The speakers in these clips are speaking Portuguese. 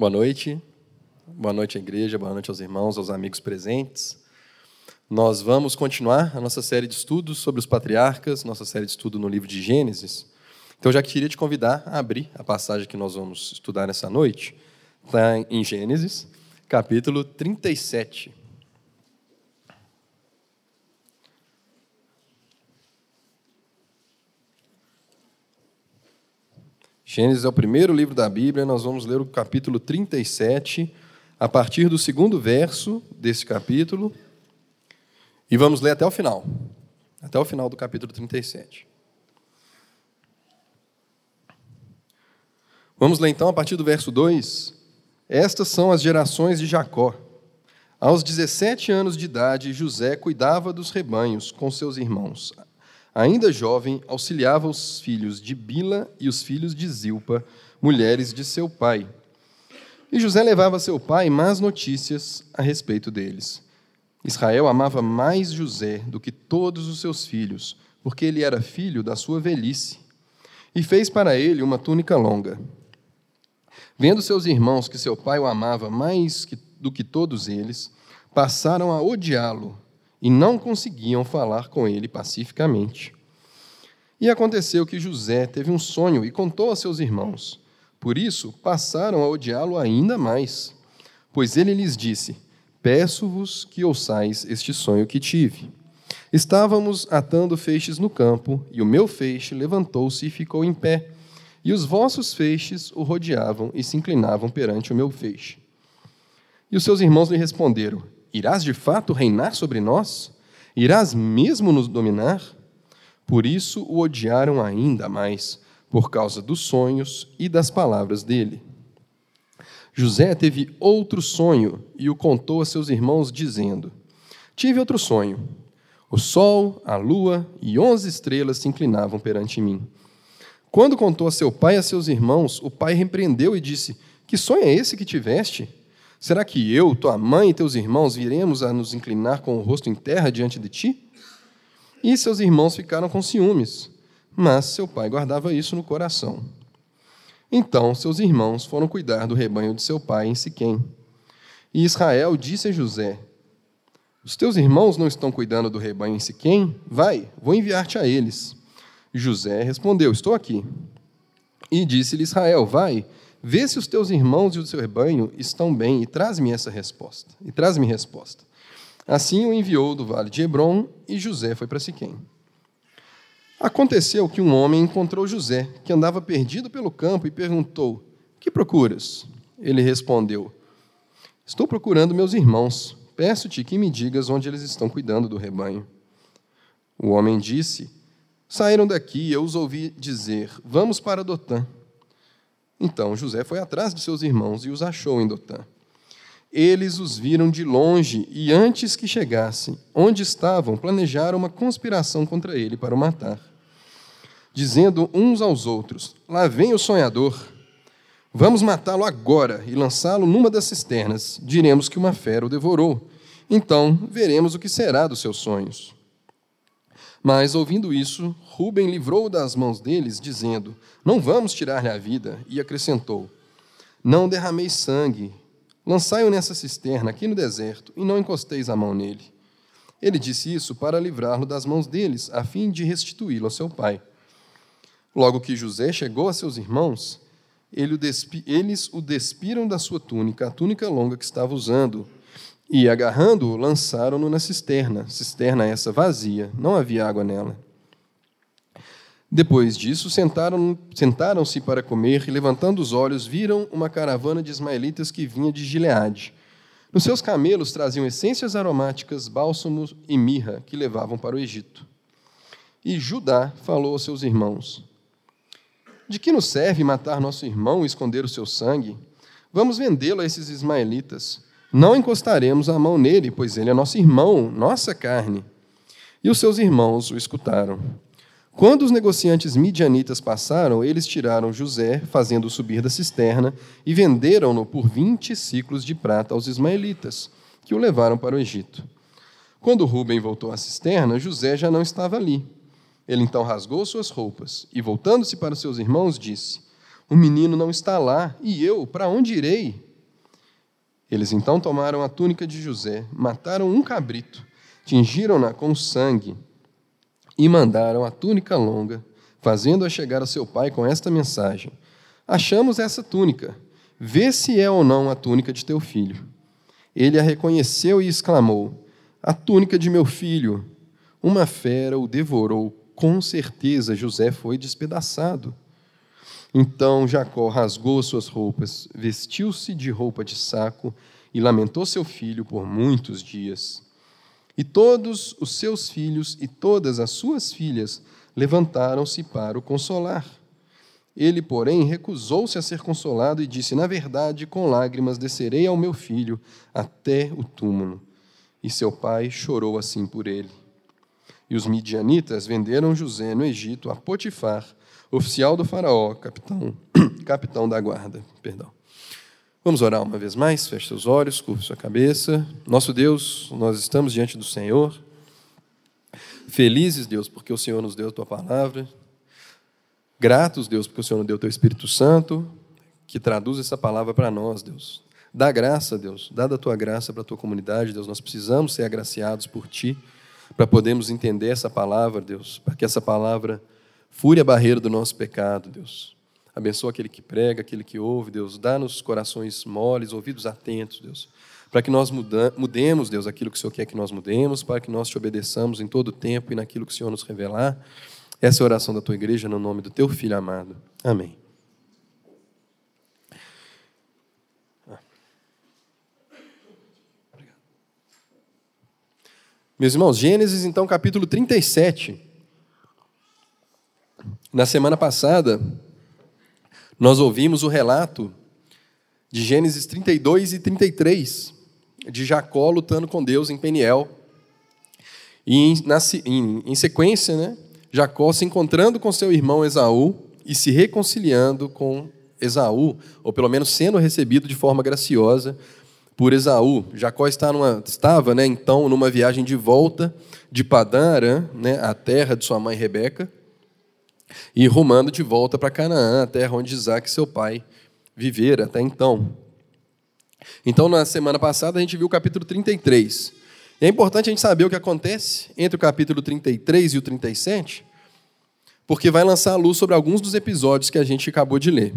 Boa noite. Boa noite à igreja, boa noite aos irmãos, aos amigos presentes. Nós vamos continuar a nossa série de estudos sobre os patriarcas, nossa série de estudo no livro de Gênesis. Então, já queria te convidar a abrir a passagem que nós vamos estudar nessa noite. Está em Gênesis, capítulo 37. Gênesis é o primeiro livro da Bíblia, nós vamos ler o capítulo 37, a partir do segundo verso desse capítulo, e vamos ler até o final, até o final do capítulo 37. Vamos ler então a partir do verso 2. Estas são as gerações de Jacó. Aos 17 anos de idade, José cuidava dos rebanhos com seus irmãos. Ainda jovem, auxiliava os filhos de Bila e os filhos de Zilpa, mulheres de seu pai. E José levava a seu pai más notícias a respeito deles. Israel amava mais José do que todos os seus filhos, porque ele era filho da sua velhice, e fez para ele uma túnica longa. Vendo seus irmãos que seu pai o amava mais do que todos eles, passaram a odiá-lo e não conseguiam falar com ele pacificamente. E aconteceu que José teve um sonho e contou a seus irmãos. Por isso passaram a odiá-lo ainda mais, pois ele lhes disse: Peço-vos que ouçais este sonho que tive. Estávamos atando feixes no campo, e o meu feixe levantou-se e ficou em pé, e os vossos feixes o rodeavam e se inclinavam perante o meu feixe. E os seus irmãos lhe responderam: Irás de fato reinar sobre nós? Irás mesmo nos dominar? Por isso o odiaram ainda mais, por causa dos sonhos e das palavras dele. José teve outro sonho e o contou a seus irmãos, dizendo: Tive outro sonho. O sol, a lua e onze estrelas se inclinavam perante mim. Quando contou a seu pai e a seus irmãos, o pai repreendeu e disse: Que sonho é esse que tiveste? Será que eu, tua mãe e teus irmãos viremos a nos inclinar com o rosto em terra diante de ti? E seus irmãos ficaram com ciúmes, mas seu pai guardava isso no coração. Então seus irmãos foram cuidar do rebanho de seu pai em Siquém. E Israel disse a José: Os teus irmãos não estão cuidando do rebanho em Siquém? Vai, vou enviar-te a eles. José respondeu: Estou aqui. E disse-lhe Israel: Vai, Vê se os teus irmãos e o seu rebanho estão bem e traz-me essa resposta. E traz-me resposta. Assim o enviou do vale de Hebron e José foi para Siquém. Aconteceu que um homem encontrou José, que andava perdido pelo campo, e perguntou: Que procuras? Ele respondeu: Estou procurando meus irmãos. Peço-te que me digas onde eles estão cuidando do rebanho. O homem disse: Saíram daqui eu os ouvi dizer: Vamos para Dotã. Então José foi atrás de seus irmãos e os achou em Dotã. Eles os viram de longe e, antes que chegassem onde estavam, planejaram uma conspiração contra ele para o matar, dizendo uns aos outros: Lá vem o sonhador. Vamos matá-lo agora e lançá-lo numa das cisternas. Diremos que uma fera o devorou. Então veremos o que será dos seus sonhos. Mas, ouvindo isso, Ruben livrou das mãos deles, dizendo: Não vamos tirar-lhe a vida. E acrescentou: Não derrameis sangue. Lançai-o nessa cisterna, aqui no deserto, e não encosteis a mão nele. Ele disse isso para livrá-lo das mãos deles, a fim de restituí-lo ao seu pai. Logo que José chegou a seus irmãos, eles o despiram da sua túnica, a túnica longa que estava usando, e, agarrando-o, lançaram-no na cisterna, cisterna essa vazia, não havia água nela. Depois disso, sentaram-se sentaram para comer e, levantando os olhos, viram uma caravana de ismaelitas que vinha de Gileade. Nos seus camelos traziam essências aromáticas, bálsamos e mirra que levavam para o Egito. E Judá falou aos seus irmãos: De que nos serve matar nosso irmão e esconder o seu sangue? Vamos vendê-lo a esses ismaelitas não encostaremos a mão nele, pois ele é nosso irmão, nossa carne. E os seus irmãos o escutaram. Quando os negociantes midianitas passaram, eles tiraram José, fazendo-o subir da cisterna, e venderam-no por vinte ciclos de prata aos ismaelitas, que o levaram para o Egito. Quando Rubem voltou à cisterna, José já não estava ali. Ele então rasgou suas roupas e, voltando-se para seus irmãos, disse: O menino não está lá, e eu, para onde irei? Eles então tomaram a túnica de José, mataram um cabrito, tingiram-na com sangue e mandaram a túnica longa, fazendo-a chegar a seu pai com esta mensagem: Achamos essa túnica, vê se é ou não a túnica de teu filho. Ele a reconheceu e exclamou: A túnica de meu filho. Uma fera o devorou, com certeza José foi despedaçado. Então Jacó rasgou suas roupas, vestiu-se de roupa de saco e lamentou seu filho por muitos dias. E todos os seus filhos e todas as suas filhas levantaram-se para o consolar. Ele, porém, recusou-se a ser consolado e disse: Na verdade, com lágrimas descerei ao meu filho até o túmulo. E seu pai chorou assim por ele. E os midianitas venderam José no Egito a Potifar, oficial do faraó, capitão, capitão da guarda. Perdão. Vamos orar uma vez mais, feche seus olhos, curva sua cabeça. Nosso Deus, nós estamos diante do Senhor. Felizes, Deus, porque o Senhor nos deu a tua palavra. Gratos, Deus, porque o Senhor nos deu o teu Espírito Santo, que traduz essa palavra para nós, Deus. Dá graça, Deus, dá da tua graça para a tua comunidade, Deus. Nós precisamos ser agraciados por ti para podermos entender essa palavra, Deus, para que essa palavra Fure a barreira do nosso pecado, Deus. Abençoa aquele que prega, aquele que ouve, Deus. Dá-nos corações moles, ouvidos atentos, Deus. Para que nós mudemos, Deus, aquilo que o Senhor quer que nós mudemos, para que nós te obedeçamos em todo o tempo e naquilo que o Senhor nos revelar. Essa é a oração da tua igreja, no nome do teu filho amado. Amém. Meus irmãos, Gênesis, então, capítulo 37. Na semana passada, nós ouvimos o relato de Gênesis 32 e 33, de Jacó lutando com Deus em Peniel. E em, na, em, em sequência, né, Jacó se encontrando com seu irmão Esaú e se reconciliando com Esaú, ou pelo menos sendo recebido de forma graciosa por Esaú. Jacó está numa, estava né, então numa viagem de volta de Padã Aram, né, a terra de sua mãe Rebeca, e rumando de volta para Canaã, a terra onde Isaac, seu pai, vivera até então. Então, na semana passada, a gente viu o capítulo 33. E é importante a gente saber o que acontece entre o capítulo 33 e o 37, porque vai lançar a luz sobre alguns dos episódios que a gente acabou de ler.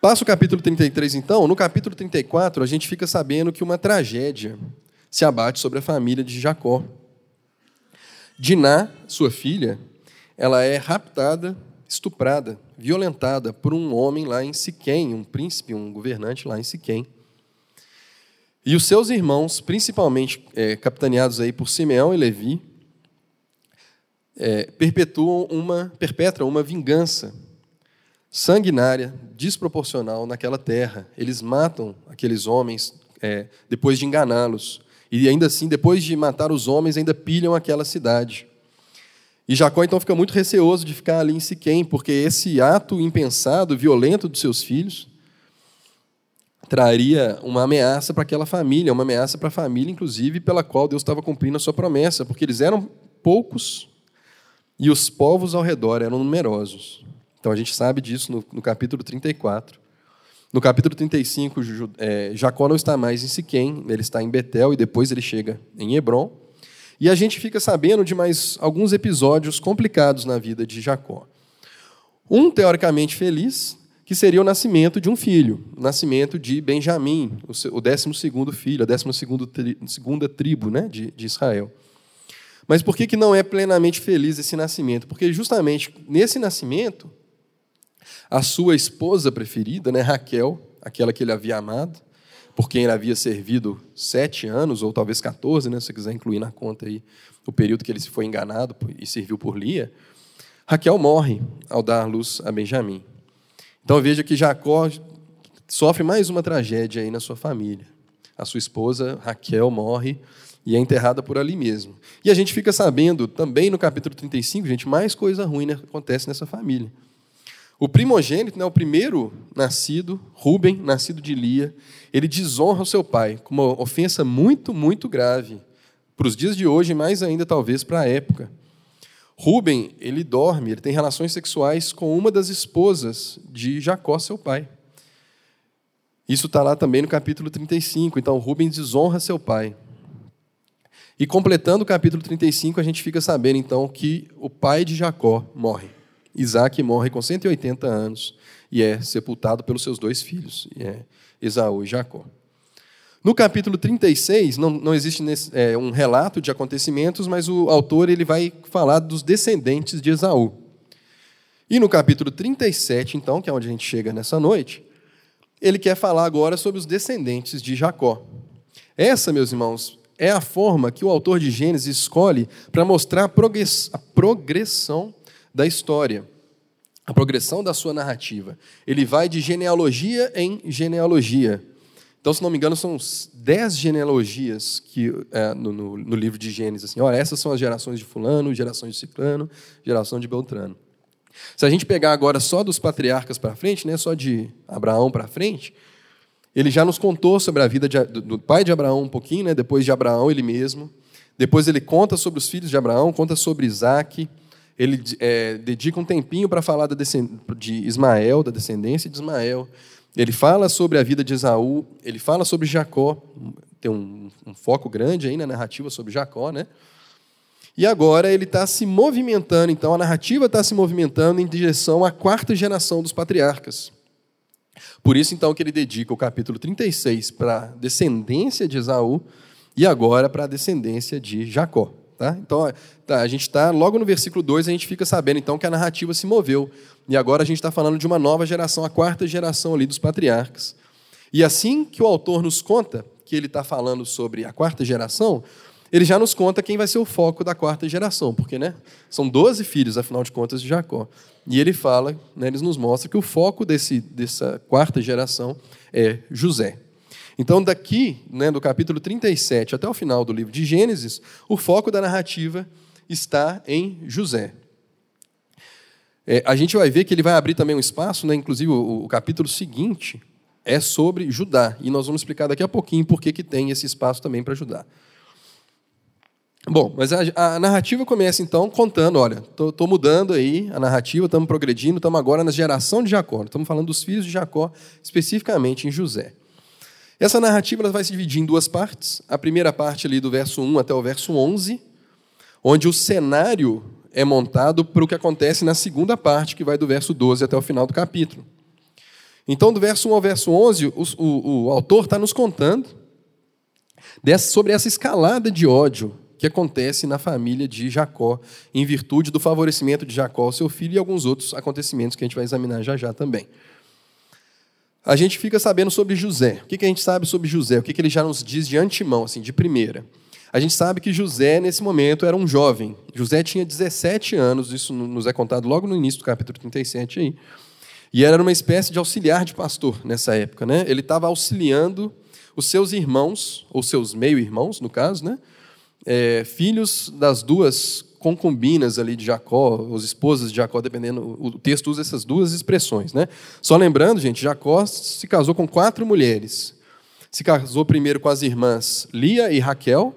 Passa o capítulo 33, então. No capítulo 34, a gente fica sabendo que uma tragédia se abate sobre a família de Jacó. Diná, sua filha, ela é raptada, estuprada, violentada por um homem lá em Siquém, um príncipe, um governante lá em Siquém. E os seus irmãos, principalmente é, capitaneados aí por Simeão e Levi, é, perpetuam uma, perpetram uma vingança sanguinária, desproporcional naquela terra. Eles matam aqueles homens é, depois de enganá-los. E ainda assim, depois de matar os homens, ainda pilham aquela cidade. E Jacó então fica muito receoso de ficar ali em Siquém, porque esse ato impensado, violento dos seus filhos, traria uma ameaça para aquela família, uma ameaça para a família, inclusive, pela qual Deus estava cumprindo a sua promessa, porque eles eram poucos e os povos ao redor eram numerosos. Então a gente sabe disso no, no capítulo 34. No capítulo 35, é, Jacó não está mais em Siquém, ele está em Betel e depois ele chega em Hebron. E a gente fica sabendo de mais alguns episódios complicados na vida de Jacó. Um, teoricamente feliz, que seria o nascimento de um filho, o nascimento de Benjamim, o décimo segundo filho, a décima segunda tribo né, de, de Israel. Mas por que, que não é plenamente feliz esse nascimento? Porque justamente nesse nascimento, a sua esposa preferida, né, Raquel, aquela que ele havia amado, por quem ele havia servido sete anos, ou talvez 14, né, se quiser incluir na conta aí o período que ele foi enganado e serviu por Lia, Raquel morre ao dar luz a Benjamim. Então veja que Jacó sofre mais uma tragédia aí na sua família. A sua esposa Raquel morre e é enterrada por ali mesmo. E a gente fica sabendo também no capítulo 35, gente, mais coisa ruim né, acontece nessa família. O primogênito, né, o primeiro nascido, Rubem, nascido de Lia, ele desonra o seu pai com uma ofensa muito, muito grave. Para os dias de hoje, mais ainda talvez para a época. Rubem, ele dorme, ele tem relações sexuais com uma das esposas de Jacó, seu pai. Isso está lá também no capítulo 35. Então, Rubem desonra seu pai. E completando o capítulo 35, a gente fica sabendo então que o pai de Jacó morre. Isaac morre com 180 anos e é sepultado pelos seus dois filhos, é Esaú e Jacó. No capítulo 36, não, não existe nesse, é, um relato de acontecimentos, mas o autor ele vai falar dos descendentes de Esaú. E no capítulo 37, então, que é onde a gente chega nessa noite, ele quer falar agora sobre os descendentes de Jacó. Essa, meus irmãos, é a forma que o autor de Gênesis escolhe para mostrar a progressão da história, a progressão da sua narrativa. Ele vai de genealogia em genealogia. Então, se não me engano, são dez genealogias que, é, no, no, no, livro de Gênesis. Assim, olha, essas são as gerações de fulano, gerações de ciclano, geração de Beltrano. Se a gente pegar agora só dos patriarcas para frente, né, só de Abraão para frente, ele já nos contou sobre a vida de, do pai de Abraão um pouquinho, né, depois de Abraão ele mesmo. Depois ele conta sobre os filhos de Abraão, conta sobre Isaac. Ele é, dedica um tempinho para falar de Ismael, da descendência de Ismael. Ele fala sobre a vida de Esaú, ele fala sobre Jacó, tem um, um foco grande aí na narrativa sobre Jacó, né? E agora ele está se movimentando, então a narrativa está se movimentando em direção à quarta geração dos patriarcas. Por isso, então, que ele dedica o capítulo 36 para a descendência de Esaú e agora para a descendência de Jacó. Tá? Então, tá, a gente está, logo no versículo 2, a gente fica sabendo então que a narrativa se moveu. E agora a gente está falando de uma nova geração, a quarta geração ali dos patriarcas. E assim que o autor nos conta que ele está falando sobre a quarta geração, ele já nos conta quem vai ser o foco da quarta geração, porque né, são 12 filhos, afinal de contas, de Jacó. E ele fala, né, nos mostra que o foco desse, dessa quarta geração é José. Então, daqui, né, do capítulo 37 até o final do livro de Gênesis, o foco da narrativa está em José. É, a gente vai ver que ele vai abrir também um espaço, né, inclusive o, o, capítulo seguinte é sobre Judá, e nós vamos explicar daqui a pouquinho por que, tem esse espaço também para Judá. Bom, mas a, a, narrativa começa então contando, olha, estou mudando aí a narrativa, estamos progredindo, estamos agora na geração de Jacó, estamos falando dos filhos de Jacó, especificamente em José. Essa narrativa vai se dividir em duas partes. A primeira parte ali do verso 1 até o verso 11, onde o cenário é montado para o que acontece na segunda parte, que vai do verso 12 até o final do capítulo. Então, do verso 1 ao verso 11, o, o, o autor está nos contando dessa, sobre essa escalada de ódio que acontece na família de Jacó, em virtude do favorecimento de Jacó seu filho e alguns outros acontecimentos que a gente vai examinar já já também. A gente fica sabendo sobre José. O que a gente sabe sobre José? O que ele já nos diz de antemão, assim, de primeira? A gente sabe que José, nesse momento, era um jovem. José tinha 17 anos, isso nos é contado logo no início do capítulo 37 aí. E era uma espécie de auxiliar de pastor nessa época, né? Ele estava auxiliando os seus irmãos, ou seus meio-irmãos, no caso, né? é, filhos das duas concubinas ali de Jacó, os esposas de Jacó, dependendo, o texto usa essas duas expressões. Né? Só lembrando, gente, Jacó se casou com quatro mulheres. Se casou primeiro com as irmãs Lia e Raquel,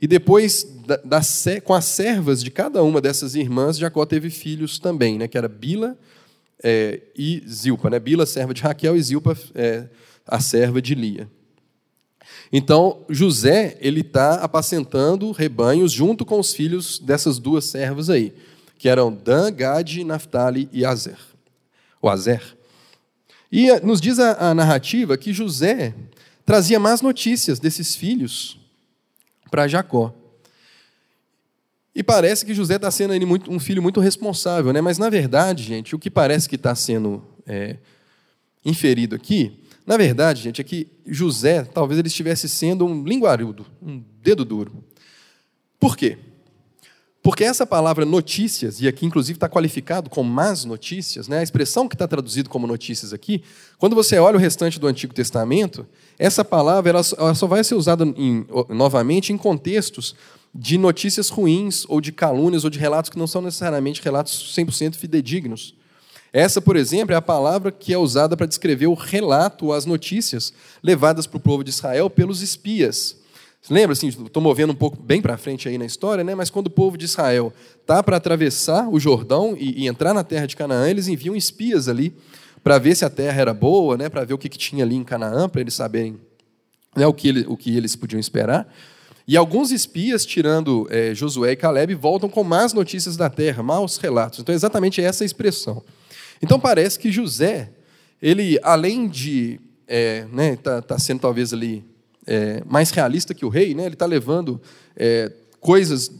e depois, da, da, com as servas de cada uma dessas irmãs, Jacó teve filhos também, né, que era Bila é, e Zilpa. Né? Bila, serva de Raquel, e Zilpa, é, a serva de Lia. Então, José, ele está apacentando rebanhos junto com os filhos dessas duas servas aí, que eram Dan, Gad, Naphtali e Azer. O Azer. E eh, nos diz a, a narrativa que José trazia más notícias desses filhos para Jacó. E parece que José está sendo muito, um filho muito responsável, né? mas na verdade, gente, o que parece que está sendo é, inferido aqui na verdade, gente, é que José, talvez ele estivesse sendo um linguarudo, um dedo duro. Por quê? Porque essa palavra notícias, e aqui inclusive está qualificado com más notícias, né? a expressão que está traduzido como notícias aqui, quando você olha o restante do Antigo Testamento, essa palavra ela só vai ser usada em, novamente em contextos de notícias ruins, ou de calúnias, ou de relatos que não são necessariamente relatos 100% fidedignos. Essa, por exemplo, é a palavra que é usada para descrever o relato, as notícias levadas para o povo de Israel pelos espias. Lembra, assim, estou movendo um pouco bem para frente aí na história, né? mas quando o povo de Israel está para atravessar o Jordão e, e entrar na terra de Canaã, eles enviam espias ali para ver se a terra era boa, né, para ver o que, que tinha ali em Canaã, para eles saberem né, o, que ele, o que eles podiam esperar. E alguns espias, tirando é, Josué e Caleb, voltam com más notícias da terra, maus relatos. Então, é exatamente essa expressão. Então, parece que José, ele, além de é, né, tá, tá sendo talvez ali é, mais realista que o rei, né, ele está levando é, coisas,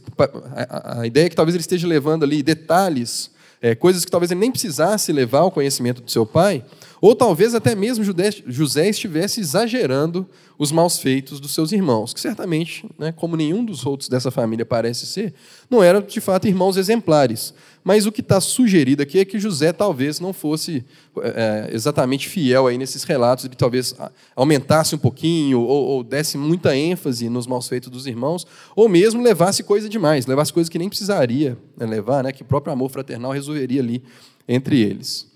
a, a, ideia é que talvez ele esteja levando ali detalhes, é, coisas que talvez ele nem precisasse levar ao conhecimento do seu pai, ou talvez até mesmo José estivesse exagerando os maus feitos dos seus irmãos, que certamente, né, como nenhum dos outros dessa família parece ser, não eram de fato irmãos exemplares. Mas o que está sugerido aqui é que José talvez não fosse é, exatamente fiel aí nesses relatos, ele talvez aumentasse um pouquinho, ou, ou desse muita ênfase nos maus feitos dos irmãos, ou mesmo levasse coisa demais, levasse coisas que nem precisaria né, levar, né, que o próprio amor fraternal resolveria ali entre eles.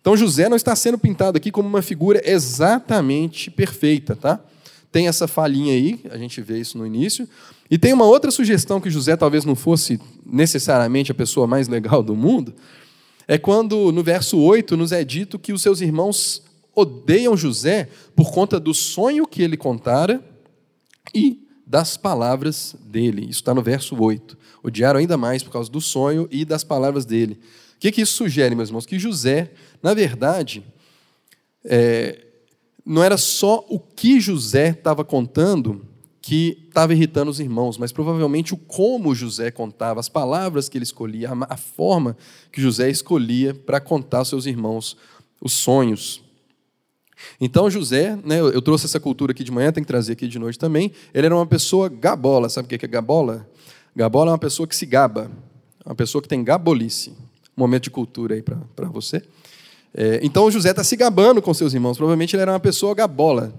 Então José não está sendo pintado aqui como uma figura exatamente perfeita, tá? Tem essa falhinha aí, a gente vê isso no início. E tem uma outra sugestão que José talvez não fosse necessariamente a pessoa mais legal do mundo, é quando no verso 8 nos é dito que os seus irmãos odeiam José por conta do sonho que ele contara e das palavras dele. Isso está no verso 8. Odiaram ainda mais por causa do sonho e das palavras dele. O que, que isso sugere, meus irmãos? Que José, na verdade, é, não era só o que José estava contando que estava irritando os irmãos, mas provavelmente o como José contava, as palavras que ele escolhia, a forma que José escolhia para contar aos seus irmãos os sonhos. Então José, né, eu trouxe essa cultura aqui de manhã, tem que trazer aqui de noite também. Ele era uma pessoa gabola, sabe o que é gabola? Gabola é uma pessoa que se gaba, uma pessoa que tem gabolice momento de cultura aí para você. É, então José está se gabando com seus irmãos. Provavelmente ele era uma pessoa gabola.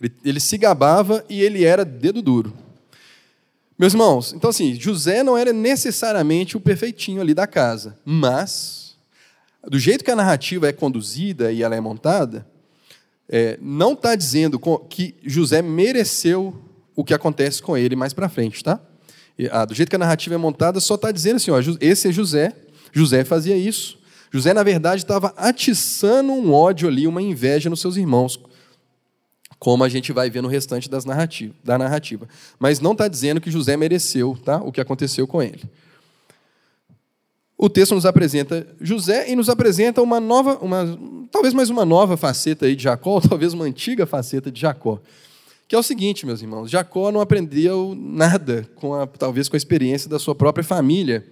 Ele, ele se gabava e ele era dedo duro. Meus irmãos, então assim, José não era necessariamente o perfeitinho ali da casa, mas, do jeito que a narrativa é conduzida e ela é montada, é, não está dizendo que José mereceu o que acontece com ele mais para frente, tá? Ah, do jeito que a narrativa é montada, só está dizendo assim, ó, esse é José, José fazia isso. José, na verdade, estava atiçando um ódio ali, uma inveja nos seus irmãos, como a gente vai ver no restante das narrativa, da narrativa. Mas não está dizendo que José mereceu tá, o que aconteceu com ele. O texto nos apresenta José e nos apresenta uma nova, uma, talvez mais uma nova faceta aí de Jacó, ou talvez uma antiga faceta de Jacó. Que é o seguinte, meus irmãos, Jacó não aprendeu nada, com a, talvez com a experiência da sua própria família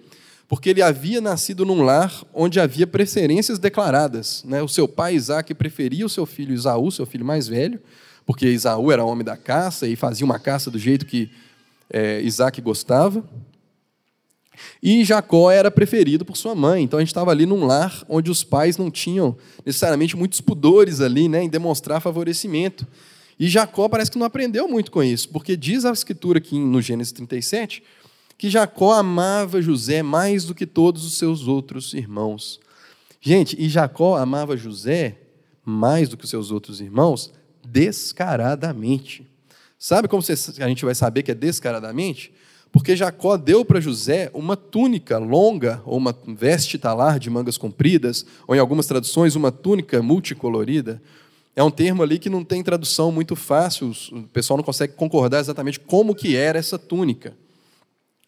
porque ele havia nascido num lar onde havia preferências declaradas. Né? O seu pai Isaac preferia o seu filho Isaú, seu filho mais velho, porque Isaú era homem da caça e fazia uma caça do jeito que é, Isaac gostava. E Jacó era preferido por sua mãe. Então a gente estava ali num lar onde os pais não tinham necessariamente muitos pudores ali né, em demonstrar favorecimento. E Jacó parece que não aprendeu muito com isso, porque diz a escritura aqui no Gênesis 37 que Jacó amava José mais do que todos os seus outros irmãos. Gente, e Jacó amava José mais do que os seus outros irmãos descaradamente. Sabe como a gente vai saber que é descaradamente? Porque Jacó deu para José uma túnica longa, ou uma veste talar de mangas compridas, ou em algumas traduções, uma túnica multicolorida. É um termo ali que não tem tradução muito fácil, o pessoal não consegue concordar exatamente como que era essa túnica.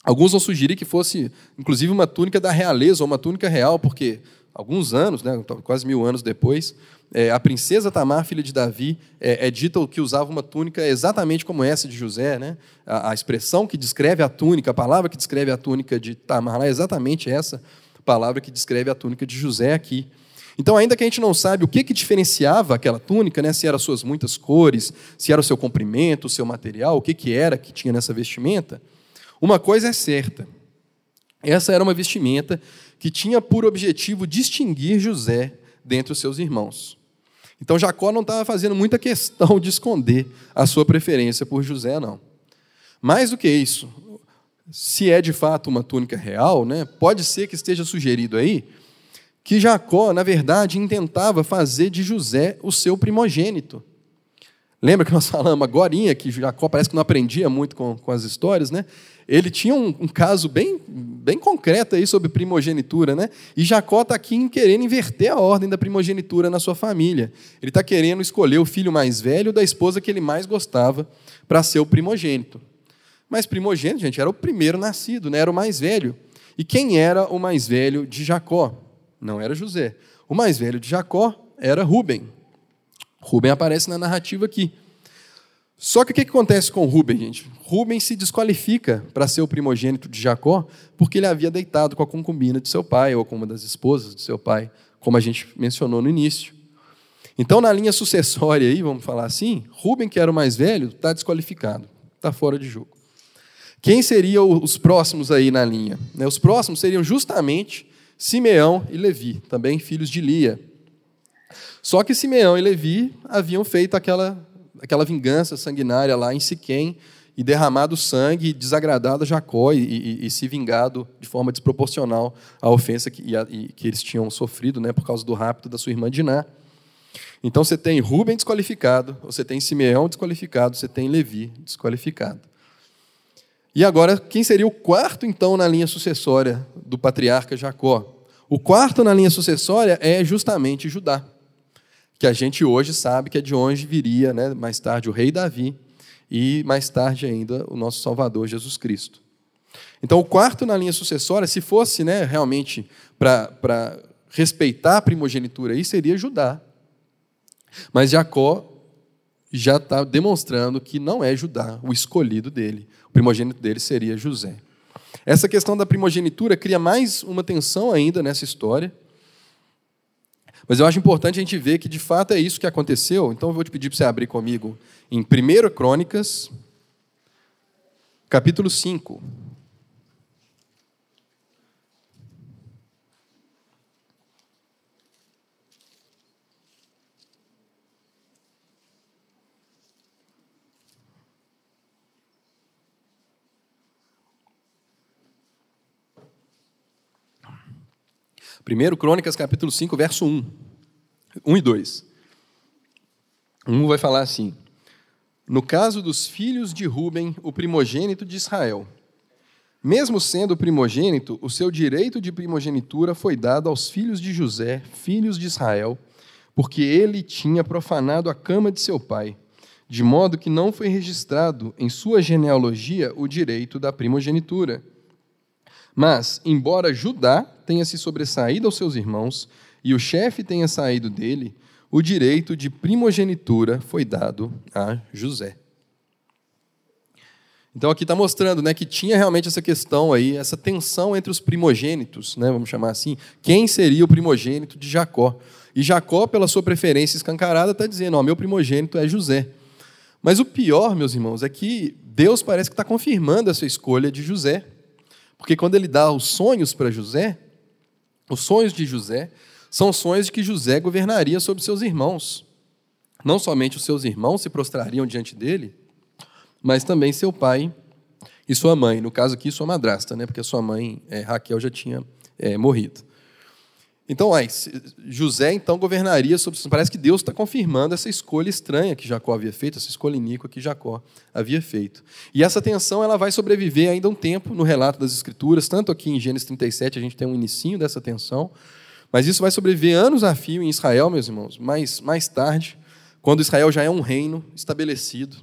Alguns vão sugerir que fosse, inclusive, uma túnica da realeza, ou uma túnica real, porque alguns anos, né, quase mil anos depois, é, a princesa Tamar, filha de Davi, é, é dita que usava uma túnica exatamente como essa de José. Né? A, a, expressão que descreve a túnica, a palavra que descreve a túnica de Tamar é exatamente essa palavra que descreve a túnica de José aqui. Então, ainda que a gente não sabe o que, que diferenciava aquela túnica, né, se eram suas muitas cores, se era o seu comprimento, o seu material, o que, que era que tinha nessa vestimenta, uma coisa é certa: essa era uma vestimenta que tinha por objetivo distinguir José dentre os seus irmãos. Então Jacó não estava fazendo muita questão de esconder a sua preferência por José, não. Mais do que isso, se é de fato uma túnica real, né, pode ser que esteja sugerido aí que Jacó, na verdade, intentava fazer de José o seu primogênito. Lembra que nós falamos agora que Jacó parece que não aprendia muito com, com as histórias, né? Ele tinha um, um, caso bem, bem concreto aí sobre primogenitura, né? E Jacó está aqui querendo inverter a ordem da primogenitura na sua família. Ele está querendo escolher o filho mais velho da esposa que ele mais gostava para ser o primogênito. Mas primogênito, gente, era o primeiro nascido, né? era o mais velho. E quem era o mais velho de Jacó? Não era José. O mais velho de Jacó era Rubem. Rubem aparece na narrativa aqui. Só que o que acontece com Rubem, gente? Rubem se desqualifica para ser o primogênito de Jacó porque ele havia deitado com a concubina de seu pai ou com uma das esposas de seu pai, como a gente mencionou no início. Então, na linha sucessória aí, vamos falar assim, Rubem, que era o mais velho, está desqualificado, está fora de jogo. Quem seriam os próximos aí na linha? Né, os próximos seriam justamente Simeão e Levi, também filhos de Lia. Só que Simeão e Levi haviam feito aquela, aquela vingança sanguinária lá em Siquém e derramado sangue, desagradado a Jacó e, e, e, se vingado de forma desproporcional à ofensa que, e, que eles tinham sofrido né, por causa do rapto da sua irmã Diná. Então você tem Rubem desqualificado, você tem Simeão desqualificado, você tem Levi desqualificado. E agora, quem seria o quarto, então, na linha sucessória do patriarca Jacó? O quarto na linha sucessória é justamente Judá que a gente hoje sabe que é de onde viria, né, mais tarde, o rei Davi e mais tarde ainda o nosso Salvador Jesus Cristo. Então, o quarto na linha sucessória, se fosse né, realmente para respeitar a primogenitura aí, seria Judá. Mas Jacó já está demonstrando que não é Judá o escolhido dele. O primogênito dele seria José. Essa questão da primogenitura cria mais uma tensão ainda nessa história, mas eu acho importante a gente ver que de fato é isso que aconteceu. Então eu vou te pedir para você abrir comigo em 1 Crônicas, capítulo 5. Primeiro Crônicas, capítulo 5, verso 1. 1 e 2. 1 vai falar assim: No caso dos filhos de Ruben, o primogênito de Israel, mesmo sendo primogênito, o seu direito de primogenitura foi dado aos filhos de José, filhos de Israel, porque ele tinha profanado a cama de seu pai, de modo que não foi registrado em sua genealogia o direito da primogenitura. Mas, embora Judá tenha se sobressaído aos seus irmãos e o chefe tenha saído dele, o direito de primogenitura foi dado a José. Então aqui está mostrando né, que tinha realmente essa questão aí, essa tensão entre os primogênitos, né, vamos chamar assim, quem seria o primogênito de Jacó. E Jacó, pela sua preferência escancarada, está dizendo: ó, meu primogênito é José. Mas o pior, meus irmãos, é que Deus parece que está confirmando essa escolha de José. Porque quando ele dá os sonhos para José, os sonhos de José são sonhos de que José governaria sobre seus irmãos. Não somente os seus irmãos se prostrariam diante dele, mas também seu pai e sua mãe. No caso aqui, sua madrasta, né? porque sua mãe, é, Raquel, já tinha é, morrido. Então, José então governaria sobre. Parece que Deus está confirmando essa escolha estranha que Jacó havia feito, essa escolha iníqua que Jacó havia feito. E essa tensão ela vai sobreviver ainda um tempo no relato das Escrituras, tanto aqui em Gênesis 37 a gente tem um inicinho dessa tensão, mas isso vai sobreviver anos a fio em Israel, meus irmãos. Mas mais tarde, quando Israel já é um reino estabelecido,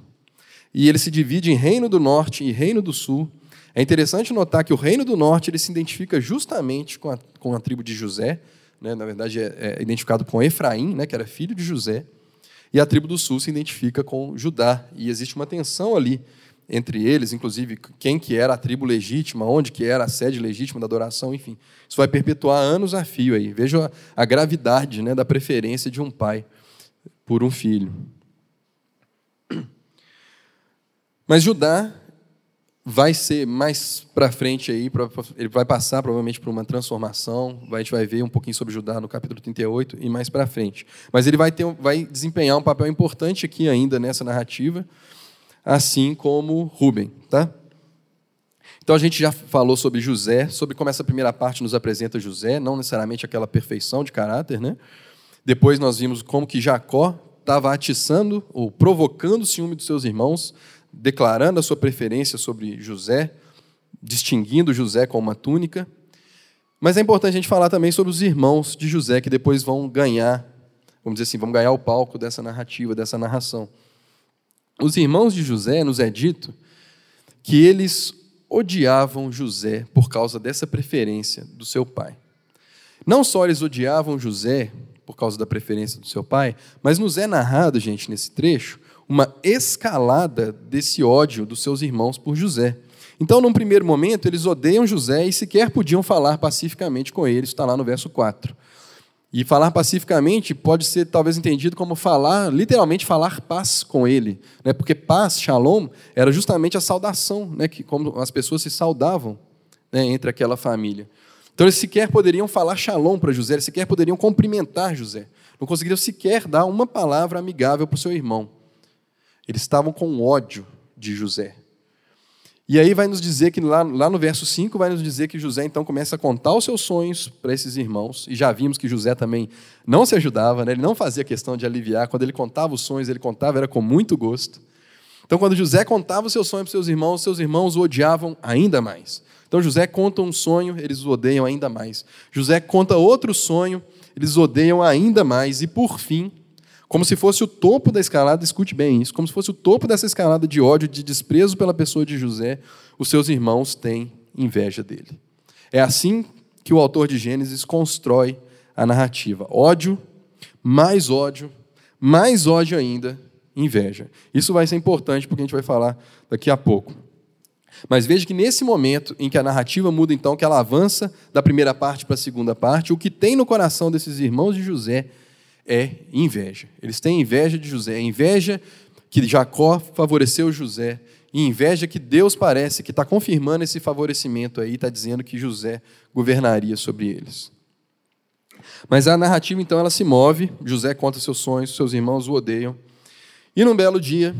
e ele se divide em reino do norte e reino do sul, é interessante notar que o reino do norte ele se identifica justamente com a, com a tribo de José, né? na verdade é, é identificado com Efraim, né? que era filho de José, e a tribo do sul se identifica com Judá, e existe uma tensão ali entre eles, inclusive quem que era a tribo legítima, onde que era a sede legítima da adoração, enfim. Isso vai perpetuar anos a fio aí. Veja a gravidade né, da preferência de um pai por um filho. Mas Judá vai ser mais para frente aí, ele vai passar provavelmente por uma transformação, a gente vai ver um pouquinho sobre Judá no capítulo 38 e mais para frente. Mas ele vai, ter, vai desempenhar um papel importante aqui ainda nessa narrativa, assim como Rubem, tá? Então a gente já falou sobre José, sobre como essa primeira parte nos apresenta José, não necessariamente aquela perfeição de caráter, né? Depois nós vimos como que Jacó estava atiçando ou provocando o ciúme dos seus irmãos, declarando a sua preferência sobre José, distinguindo José com uma túnica. Mas é importante a gente falar também sobre os irmãos de José, que depois vão ganhar, vamos dizer assim, vão ganhar o palco dessa narrativa, dessa narração. Os irmãos de José, nos é dito que eles odiavam José por causa dessa preferência do seu pai. Não só eles odiavam José por causa da preferência do seu pai, mas nos é narrado, gente, nesse trecho, uma escalada desse ódio dos seus irmãos por José. Então, num primeiro momento, eles odeiam José e sequer podiam falar pacificamente com ele, está lá no verso 4. E falar pacificamente pode ser talvez entendido como falar, literalmente falar paz com ele, né? porque paz, shalom, era justamente a saudação, né? que como as pessoas se saudavam né? entre aquela família. Então eles sequer poderiam falar shalom para José, eles sequer poderiam cumprimentar José, não conseguiriam sequer dar uma palavra amigável para o seu irmão. Eles estavam com ódio de José. E aí vai nos dizer que lá, lá no verso 5 vai nos dizer que José então começa a contar os seus sonhos para esses irmãos, e já vimos que José também não se ajudava, né? ele não fazia questão de aliviar, quando ele contava os sonhos, ele contava era com muito gosto. Então quando José contava os seus sonhos para seus irmãos, seus irmãos o odiavam ainda mais. Então José conta um sonho, eles o odeiam ainda mais. José conta outro sonho, eles odeiam ainda mais. E por fim, como se fosse o topo da escalada, escute bem isso, como se fosse o topo dessa escalada de ódio, de desprezo pela pessoa de José, os seus irmãos têm inveja dele. É assim que o autor de Gênesis constrói a narrativa: ódio, mais ódio, mais ódio ainda, inveja. Isso vai ser importante porque a gente vai falar daqui a pouco. Mas veja que nesse momento em que a narrativa muda, então, que ela avança da primeira parte para a segunda parte, o que tem no coração desses irmãos de José é inveja. Eles têm inveja de José, inveja que Jacó favoreceu José, e inveja que Deus parece que está confirmando esse favorecimento aí, está dizendo que José governaria sobre eles. Mas a narrativa então ela se move, José conta seus sonhos, seus irmãos o odeiam. E num belo dia,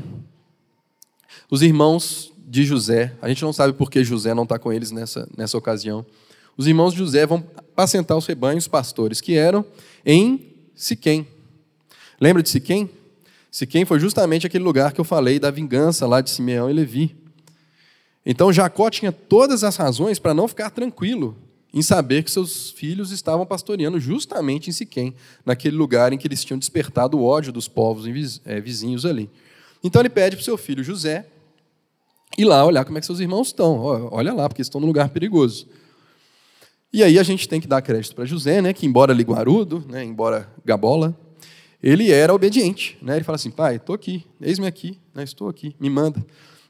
os irmãos de José, a gente não sabe por que José não está com eles nessa, nessa ocasião, os irmãos de José vão apacentar os rebanhos pastores que eram em Siquém. Lembra de Siquém? Siquém foi justamente aquele lugar que eu falei da vingança lá de Simeão e Levi. Então Jacó tinha todas as razões para não ficar tranquilo em saber que seus filhos estavam pastoreando justamente em Siquém, naquele lugar em que eles tinham despertado o ódio dos povos eh, vizinhos ali. Então ele pede para o seu filho José ir lá olhar como é que seus irmãos estão. Olha lá, porque estão num lugar perigoso. E aí a gente tem que dar crédito para José, né, que embora liguarudo, né, embora gabola, ele era obediente. Né? Ele fala assim, pai, estou aqui, eis-me aqui, né, estou aqui, me manda.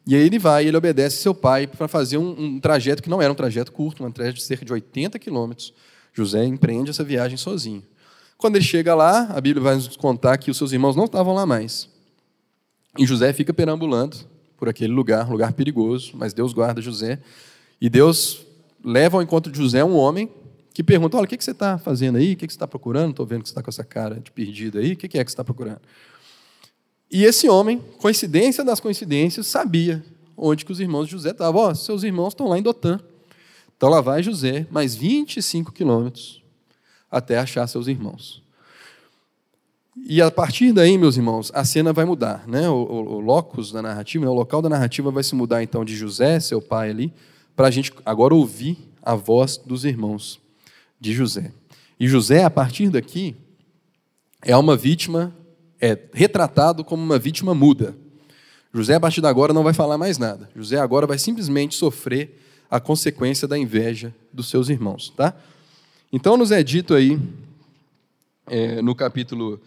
E aí ele vai, ele obedece seu pai para fazer um, um, trajeto que não era um trajeto curto, um trajeto de cerca de 80 quilômetros. José empreende essa viagem sozinho. Quando ele chega lá, a Bíblia vai nos contar que os seus irmãos não estavam lá mais. E José fica perambulando por aquele lugar, lugar perigoso, mas Deus guarda José. E Deus leva ao encontro de José um homem que pergunta: Olha, o que você está fazendo aí? O que você está procurando? Estou vendo que você está com essa cara de perdido aí. O que é que você está procurando? E esse homem, coincidência das coincidências, sabia onde que os irmãos de José estavam. Ó, oh, seus irmãos estão lá em Dotã. Então lá vai José, mais 25 quilômetros até achar seus irmãos. E a partir daí, meus irmãos, a cena vai mudar. Né? O, o, o locus da narrativa, né? o local da narrativa vai se mudar então de José, seu pai ali, para a gente agora ouvir a voz dos irmãos de José. E José, a partir daqui, é uma vítima, é retratado como uma vítima muda. José, a partir de agora, não vai falar mais nada. José agora vai simplesmente sofrer a consequência da inveja dos seus irmãos. Tá? Então, nos é dito aí, é, no capítulo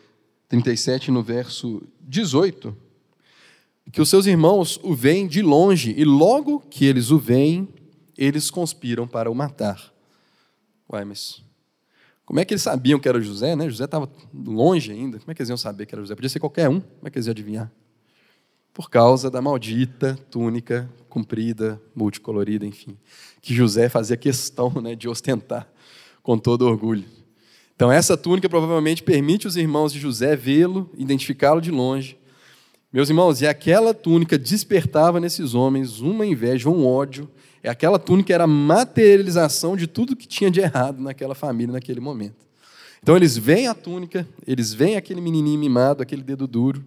37, no verso 18, que os seus irmãos o veem de longe, e logo que eles o veem, eles conspiram para o matar. Uai, mas como é que eles sabiam que era José, né? José estava longe ainda. Como é que eles iam saber que era José? Podia ser qualquer um. Como é que eles iam adivinhar? Por causa da maldita túnica comprida, multicolorida, enfim, que José fazia questão né, de ostentar com todo orgulho. Então, essa túnica provavelmente permite os irmãos de José vê-lo, identificá-lo de longe. Meus irmãos, e aquela túnica despertava nesses homens uma inveja, um ódio aquela túnica era a materialização de tudo que tinha de errado naquela família naquele momento. Então eles veem a túnica, eles veem aquele menininho mimado, aquele dedo duro,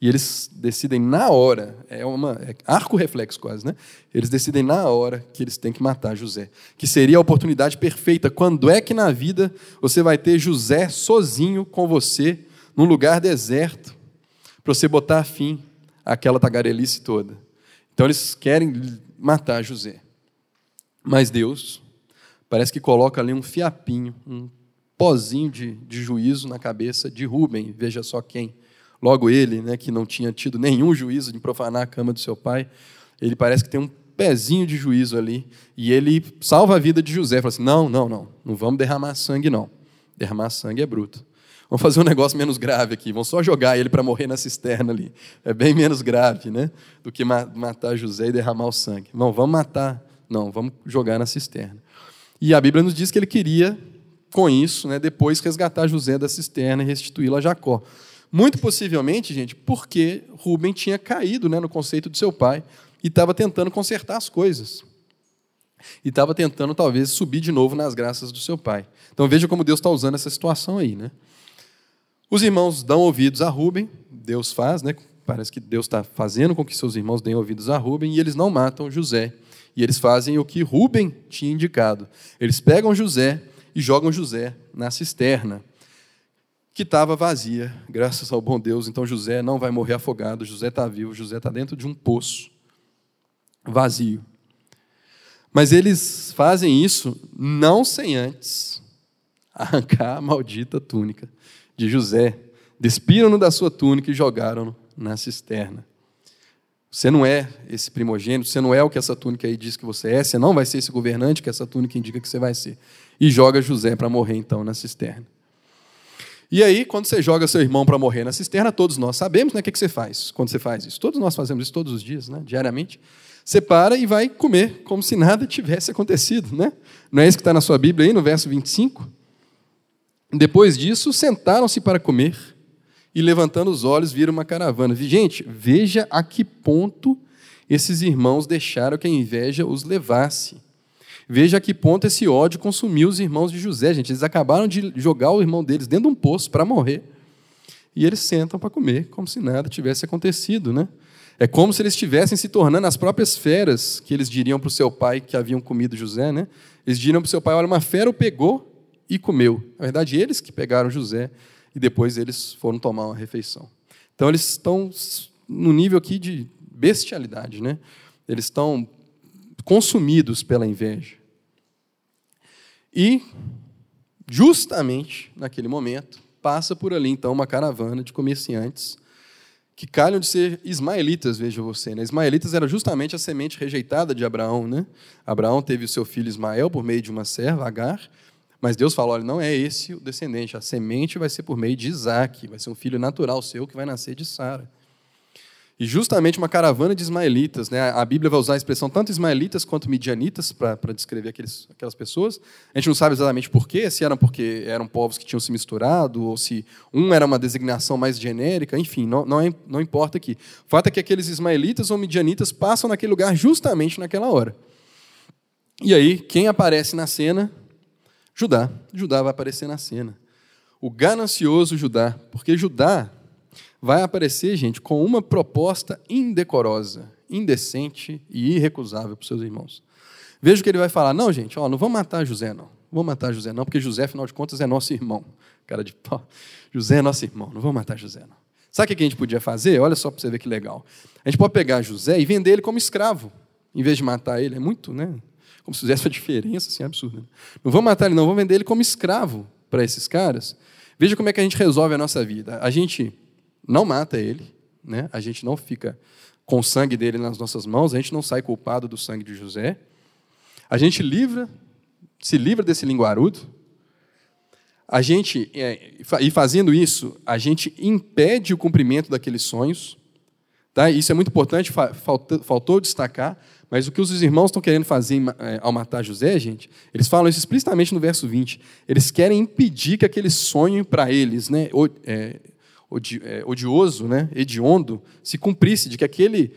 e eles decidem na hora, é uma é arco reflexo quase, né? Eles decidem na hora que eles têm que matar José, que seria a oportunidade perfeita. Quando é que na vida você vai ter José sozinho com você num lugar deserto para você botar fim àquela tagarelice toda? Então eles querem matar José. Mas Deus parece que coloca ali um fiapinho, um pozinho de, de juízo na cabeça de Rubem, veja só quem Logo ele, né, que não tinha tido nenhum juízo de profanar a cama do seu pai, ele parece que tem um pezinho de juízo ali, e ele salva a vida de José. Fala assim: não, não, não, não vamos derramar sangue, não. Derramar sangue é bruto. Vamos fazer um negócio menos grave aqui, vamos só jogar ele para morrer na cisterna ali. É bem menos grave né, do que matar José e derramar o sangue. Não, vamos matar, não, vamos jogar na cisterna. E a Bíblia nos diz que ele queria, com isso, né, depois resgatar José da cisterna e restituí-lo a Jacó. Muito possivelmente, gente, porque Rubem tinha caído né, no conceito de seu pai e estava tentando consertar as coisas. E estava tentando, talvez, subir de novo nas graças do seu pai. Então veja como Deus está usando essa situação aí. Né? Os irmãos dão ouvidos a Rubem, Deus faz, né? parece que Deus está fazendo com que seus irmãos deem ouvidos a Rubem, e eles não matam José. E eles fazem o que Rubem tinha indicado. Eles pegam José e jogam José na cisterna que estava vazia, graças ao bom Deus. Então José não vai morrer afogado, José está vivo, José está dentro de um poço vazio. Mas eles fazem isso não sem antes arrancar a maldita túnica de José. Despiram-no da sua túnica e jogaram-no na cisterna. Você não é esse primogênito, você não é o que essa túnica aí diz que você é, você não vai ser esse governante que essa túnica indica que você vai ser. E joga José para morrer então na cisterna. E aí, quando você joga seu irmão para morrer na cisterna, todos nós sabemos né, o que, que você faz quando você faz isso. Todos nós fazemos isso todos os dias, né, diariamente. Você para e vai comer, como se nada tivesse acontecido. Né? Não é isso que está na sua Bíblia aí, no verso 25? Depois disso, sentaram-se para comer e, levantando os olhos, viram uma caravana. Gente, veja a que ponto esses irmãos deixaram que a inveja os levasse. Veja a que ponto esse ódio consumiu os irmãos de José, gente. Eles acabaram de jogar o irmão deles dentro de um poço para morrer. E eles sentam para comer, como se nada tivesse acontecido, né? É como se eles estivessem se tornando as próprias feras que eles diriam para o seu pai que haviam comido José, né? Eles diriam para o seu pai: olha, uma fera o pegou e comeu. Na verdade, eles que pegaram José e depois eles foram tomar uma refeição. Então, eles estão no nível aqui de bestialidade, né? Eles estão consumidos pela inveja. E, justamente naquele momento, passa por ali então uma caravana de comerciantes que calham de ser ismaelitas, veja você. Né? Ismaelitas era justamente a semente rejeitada de Abraão. Né? Abraão teve o seu filho Ismael por meio de uma serva, Agar, mas Deus falou: olha, não é esse o descendente, a semente vai ser por meio de Isaac, vai ser um filho natural seu que vai nascer de Sara. E justamente uma caravana de ismaelitas, né? a Bíblia vai usar a expressão tanto ismaelitas quanto midianitas para descrever aqueles, aquelas pessoas. A gente não sabe exatamente porquê, se eram porque eram povos que tinham se misturado, ou se um era uma designação mais genérica, enfim, não, não, é, não importa aqui. O fato é que aqueles ismaelitas ou midianitas passam naquele lugar justamente naquela hora. E aí, quem aparece na cena? Judá. Judá vai aparecer na cena. O ganancioso Judá, porque Judá vai aparecer, gente, com uma proposta indecorosa, indecente e irrecusável para os seus irmãos. Veja que ele vai falar: não, gente, ó, não vamos matar José, não. Não vamos matar José, não, porque José, afinal de contas, é nosso irmão. Cara de pau. José é nosso irmão, não vamos matar José, não. Sabe o que a gente podia fazer? Olha só para você ver que legal. A gente pode pegar José e vender ele como escravo, em vez de matar ele. É muito, né? Como se fizesse uma diferença assim, absurda. Né? Não vamos matar ele, não, vamos vender ele como escravo para esses caras. Veja como é que a gente resolve a nossa vida. A gente não mata ele, né? a gente não fica com o sangue dele nas nossas mãos, a gente não sai culpado do sangue de José. A gente livra, se livra desse linguarudo. A gente, é, e fazendo isso, a gente impede o cumprimento daqueles sonhos. Tá? Isso é muito importante, faltou destacar, mas o que os irmãos estão querendo fazer é, ao matar José, gente, eles falam isso explicitamente no verso 20. Eles querem impedir que aquele sonho para eles, né, é, é, odioso, né, hediondo, se cumprisse, de que aquele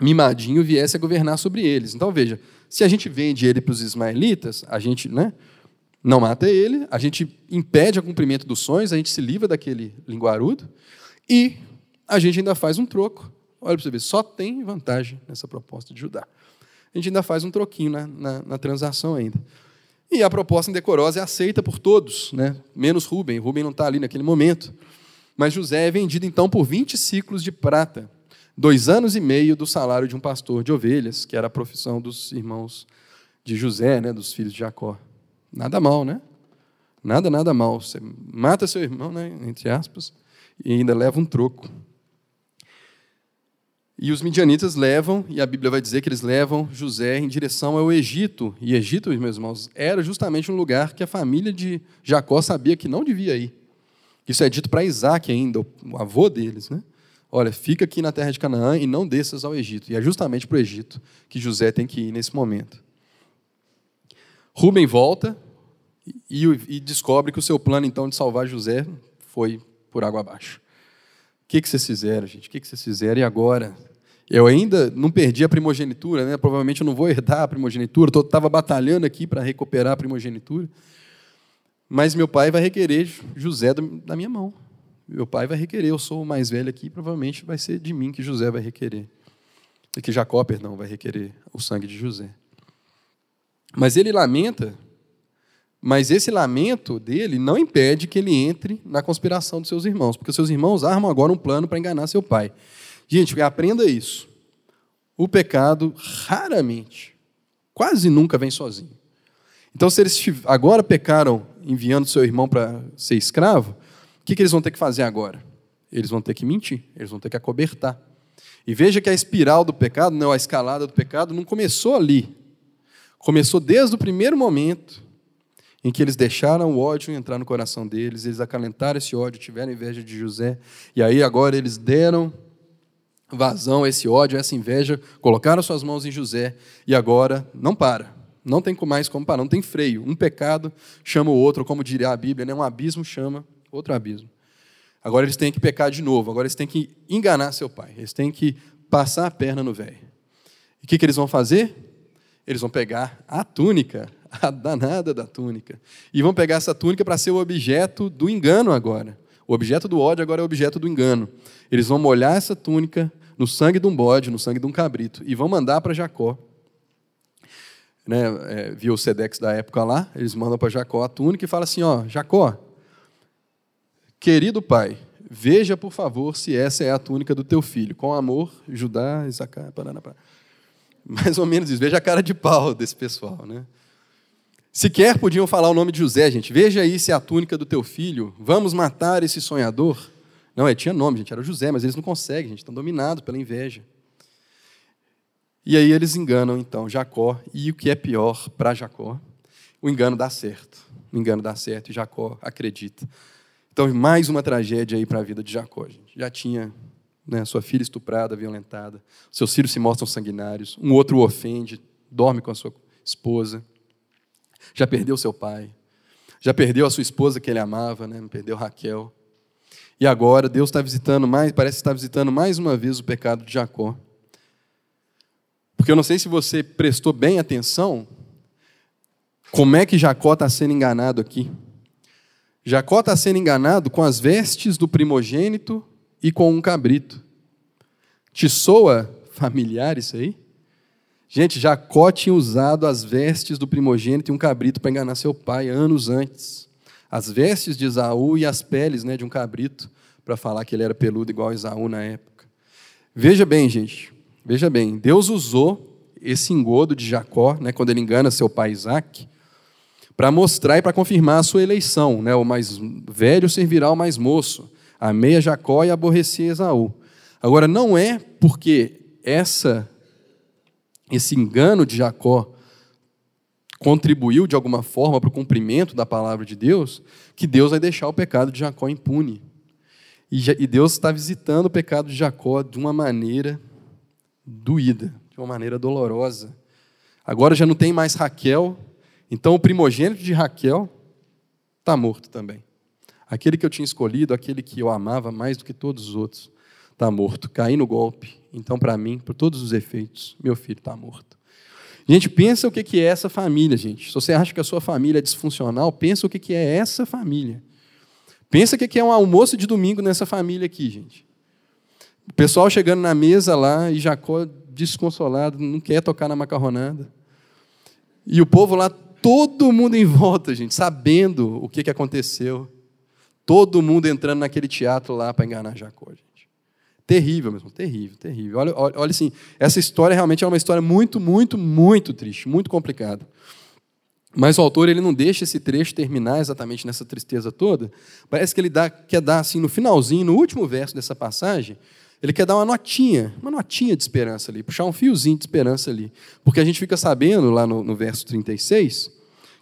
mimadinho viesse a governar sobre eles. Então, veja, se a gente vende ele para os ismaelitas, a gente, né, não mata ele, a gente impede o cumprimento dos sonhos, a gente se livra daquele linguarudo e a gente ainda faz um troco. Olha para você ver, só tem vantagem nessa proposta de Judá. A gente ainda faz um troquinho na, na, na transação ainda. E a proposta indecorosa é aceita por todos, né? menos Rubem. Rubem não está ali naquele momento. Mas José é vendido então por 20 ciclos de prata, dois anos e meio do salário de um pastor de ovelhas, que era a profissão dos irmãos de José, né? dos filhos de Jacó. Nada mal, né? Nada, nada mal. Você mata seu irmão, né? entre aspas, e ainda leva um troco. E os midianitas levam, e a Bíblia vai dizer que eles levam José em direção ao Egito. E Egito, meus irmãos, era justamente um lugar que a família de Jacó sabia que não devia ir. Isso é dito para Isaac ainda, o avô deles. Né? Olha, fica aqui na terra de Canaã e não desças ao Egito. E é justamente para o Egito que José tem que ir nesse momento. Rubem volta e, e, descobre que o seu plano, então, de salvar José foi por água abaixo. O que, que vocês fizeram, gente? O que, que vocês fizeram? E agora? Eu ainda não perdi a primogenitura, né? provavelmente eu não vou herdar a primogenitura, estava batalhando aqui para recuperar a primogenitura. Mas meu pai vai requerer José da minha mão. Meu pai vai requerer, eu sou o mais velho aqui, provavelmente vai ser de mim que José vai requerer. Que Jacó, perdão, vai requerer o sangue de José. Mas ele lamenta, mas esse lamento dele não impede que ele entre na conspiração dos seus irmãos, porque seus irmãos armam agora um plano para enganar seu pai. Gente, aprenda isso. O pecado raramente, quase nunca vem sozinho. Então, se eles agora pecaram enviando seu irmão para ser escravo, o que, que eles vão ter que fazer agora? Eles vão ter que mentir, eles vão ter que acobertar. E veja que a espiral do pecado, não, a escalada do pecado, não começou ali, Começou desde o primeiro momento em que eles deixaram o ódio entrar no coração deles, eles acalentaram esse ódio, tiveram inveja de José, e aí agora eles deram vazão esse ódio, essa inveja, colocaram suas mãos em José, e agora não para. Não tem mais como parar, não tem freio. Um pecado chama o outro, como diria a Bíblia, né? um abismo chama outro abismo. Agora eles têm que pecar de novo, agora eles têm que enganar seu pai, eles têm que passar a perna no velho. E o que, que eles vão fazer? Eles vão pegar a túnica, a danada da túnica, e vão pegar essa túnica para ser o objeto do engano agora. O objeto do ódio agora é o objeto do engano. Eles vão molhar essa túnica no sangue de um bode, no sangue de um cabrito, e vão mandar para Jacó. Né, é, viu o Sedex da época lá, eles mandam para Jacó a túnica e falam assim: ó, Jacó, querido pai, veja por favor se essa é a túnica do teu filho. Com amor, Judá, Isacar, Paraná, Paraná. Mais ou menos isso. Veja a cara de pau desse pessoal, né? Sequer podiam falar o nome de José, gente. Veja aí se é a túnica do teu filho. Vamos matar esse sonhador. Não, é, tinha nome, gente, era José, mas eles não conseguem, gente, estão dominados pela inveja. E aí eles enganam, então, Jacó, e o que é pior para Jacó, o engano dá certo. O engano dá certo e Jacó acredita. Então, mais uma tragédia aí para a vida de Jacó, gente. Já tinha né, sua filha estuprada, violentada, seus filhos se mostram sanguinários, um outro o ofende, dorme com a sua esposa, já perdeu seu pai, já perdeu a sua esposa que ele amava, né, perdeu Raquel. E agora Deus está visitando mais, parece estar visitando mais uma vez o pecado de Jacó. Porque eu não sei se você prestou bem atenção como é que Jacó está sendo enganado aqui. Jacó está sendo enganado com as vestes do primogênito e com um cabrito. Te soa familiar isso aí? Gente, Jacó tinha usado as vestes do primogênito e um cabrito para enganar seu pai anos antes. As vestes de Esaú e as peles né, de um cabrito, para falar que ele era peludo igual a Esaú na época. Veja bem, gente, veja bem, Deus usou esse engodo de Jacó, né, quando ele engana seu pai Isaac, para mostrar e para confirmar a sua eleição. Né, o mais velho servirá ao mais moço. Amei a Jacó e aborreci Esaú. Agora, não é porque essa, esse engano de Jacó contribuiu de alguma forma para o cumprimento da palavra de Deus, que Deus vai deixar o pecado de Jacó impune. E Deus está visitando o pecado de Jacó de uma maneira doída, de uma maneira dolorosa. Agora já não tem mais Raquel, então o primogênito de Raquel está morto também. Aquele que eu tinha escolhido, aquele que eu amava mais do que todos os outros, está morto. Caí no golpe. Então, para mim, por todos os efeitos, meu filho está morto. Gente, pensa o que é essa família, gente. Se você acha que a sua família é disfuncional, pensa o que é essa família. Pensa o que é um almoço de domingo nessa família aqui, gente. O pessoal chegando na mesa lá e Jacó desconsolado, não quer tocar na macarronada. E o povo lá, todo mundo em volta, gente, sabendo o que aconteceu. Todo mundo entrando naquele teatro lá para enganar Jacó. Gente. Terrível mesmo, terrível, terrível. Olha, olha, olha assim, essa história realmente é uma história muito, muito, muito triste, muito complicada. Mas o autor ele não deixa esse trecho terminar exatamente nessa tristeza toda. Parece que ele dá, quer dar assim no finalzinho, no último verso dessa passagem, ele quer dar uma notinha, uma notinha de esperança ali, puxar um fiozinho de esperança ali. Porque a gente fica sabendo lá no, no verso 36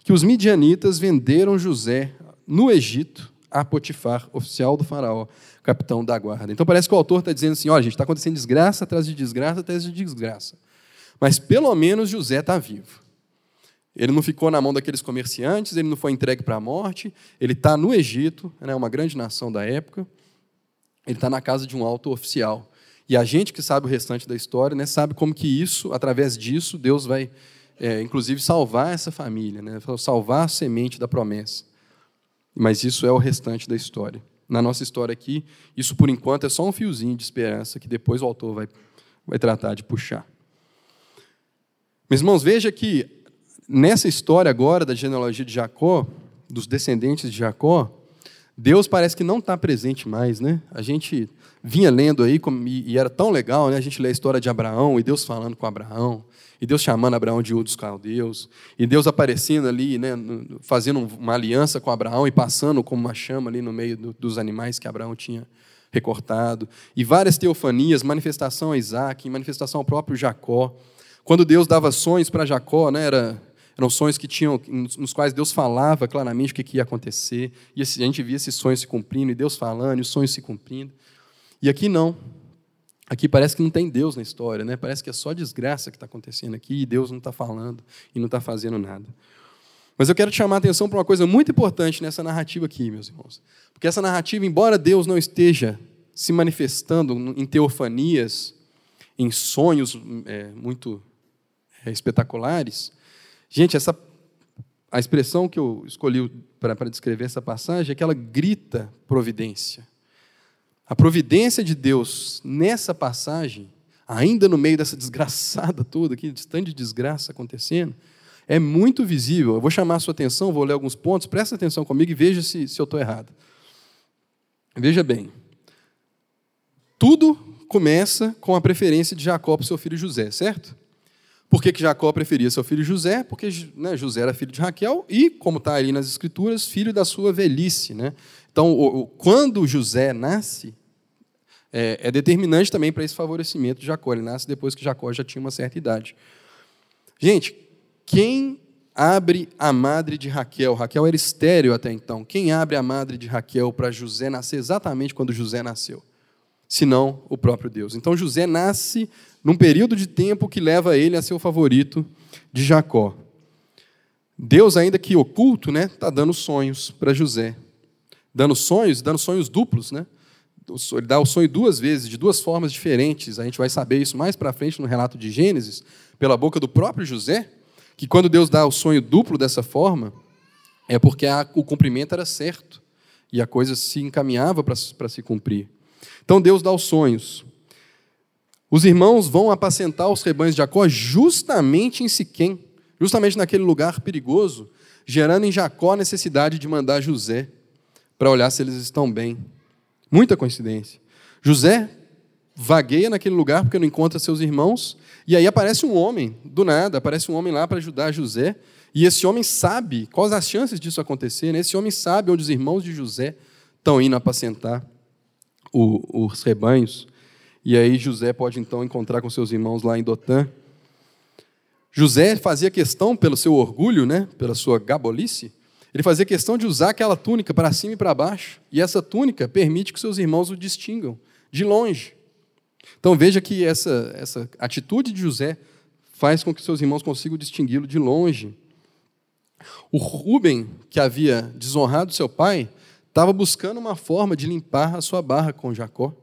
que os midianitas venderam José no Egito a Potifar, oficial do faraó, capitão da guarda. Então parece que o autor está dizendo assim: olha, gente, está acontecendo desgraça atrás de desgraça atrás de desgraça. Mas pelo menos José está vivo. Ele não ficou na mão daqueles comerciantes, ele não foi entregue para a morte, ele está no Egito, né, uma grande nação da época, ele está na casa de um alto oficial. E a gente que sabe o restante da história, né, sabe como que isso, através disso, Deus vai, é, inclusive, salvar essa família, né, salvar a semente da promessa. Mas isso é o restante da história. Na nossa história aqui, isso por enquanto é só um fiozinho de esperança que depois o autor vai, vai tratar de puxar. Meus irmãos, veja que nessa história agora da genealogia de Jacó, dos descendentes de Jacó, Deus parece que não está presente mais, né? A gente vinha lendo aí, e era tão legal, né? A gente lê a história de Abraão e Deus falando com Abraão, e Deus chamando Abraão de Ur dos Caldeus, e Deus aparecendo ali, né, fazendo uma aliança com Abraão e passando como uma chama ali no meio dos animais que Abraão tinha recortado, e várias teofanias, manifestação a Isaac, manifestação ao próprio Jacó. Quando Deus dava sonhos para Jacó, né, era, eram sonhos que tinham, nos quais Deus falava claramente o que ia acontecer, e a gente via esses sonhos se cumprindo, e Deus falando, e os sonhos se cumprindo. E aqui não. Aqui parece que não tem Deus na história, né? Parece que é só desgraça que está acontecendo aqui e Deus não está falando e não está fazendo nada. Mas eu quero te chamar a atenção para uma coisa muito importante nessa narrativa aqui, meus irmãos. Porque essa narrativa, embora Deus não esteja se manifestando em teofanias, em sonhos é, muito é, espetaculares, gente, essa a expressão que eu escolhi para descrever essa passagem é que ela grita providência. A providência de Deus nessa passagem, ainda no meio dessa desgraçada toda aqui, de tanto de desgraça acontecendo, é muito visível. Eu vou chamar a sua atenção, vou ler alguns pontos, presta atenção comigo e veja se, se eu estou errado. Veja bem. Tudo começa com a preferência de Jacó para seu filho José, certo? Por que, que Jacó preferia seu filho José? Porque né, José era filho de Raquel e, como está ali nas Escrituras, filho da sua velhice. Né? Então, o, o, quando José nasce, é, é determinante também para esse favorecimento de Jacó. Ele nasce depois que Jacó já tinha uma certa idade. Gente, quem abre a madre de Raquel? Raquel era estéreo até então. Quem abre a madre de Raquel para José nascer exatamente quando José nasceu? Senão o próprio Deus. Então José nasce num período de tempo que leva ele a ser o favorito de Jacó. Deus, ainda que oculto, né, está dando sonhos para José. Dando sonhos, dando sonhos duplos, né? ele dá o sonho duas vezes, de duas formas diferentes. A gente vai saber isso mais para frente no relato de Gênesis, pela boca do próprio José, que quando Deus dá o sonho duplo dessa forma, é porque a, o cumprimento era certo e a coisa se encaminhava para se cumprir. Então Deus dá os sonhos. Os irmãos vão apacentar os rebanhos de Jacó justamente em Siquém, justamente naquele lugar perigoso, gerando em Jacó a necessidade de mandar José para olhar se eles estão bem. Muita coincidência. José vagueia naquele lugar porque não encontra seus irmãos, e aí aparece um homem, do nada, aparece um homem lá para ajudar José, e esse homem sabe quais as chances disso acontecer, né? esse homem sabe onde os irmãos de José estão indo apacentar os rebanhos, e aí José pode então encontrar com seus irmãos lá em Dotã. José fazia questão, pelo seu orgulho, né, pela sua gabolice, ele fazia questão de usar aquela túnica para cima e para baixo, e essa túnica permite que seus irmãos o distingam de longe. Então veja que essa, essa atitude de José faz com que seus irmãos consigam distingui-lo de longe. O Rubem, que havia desonrado seu pai, estava buscando uma forma de limpar a sua barra com Jacó.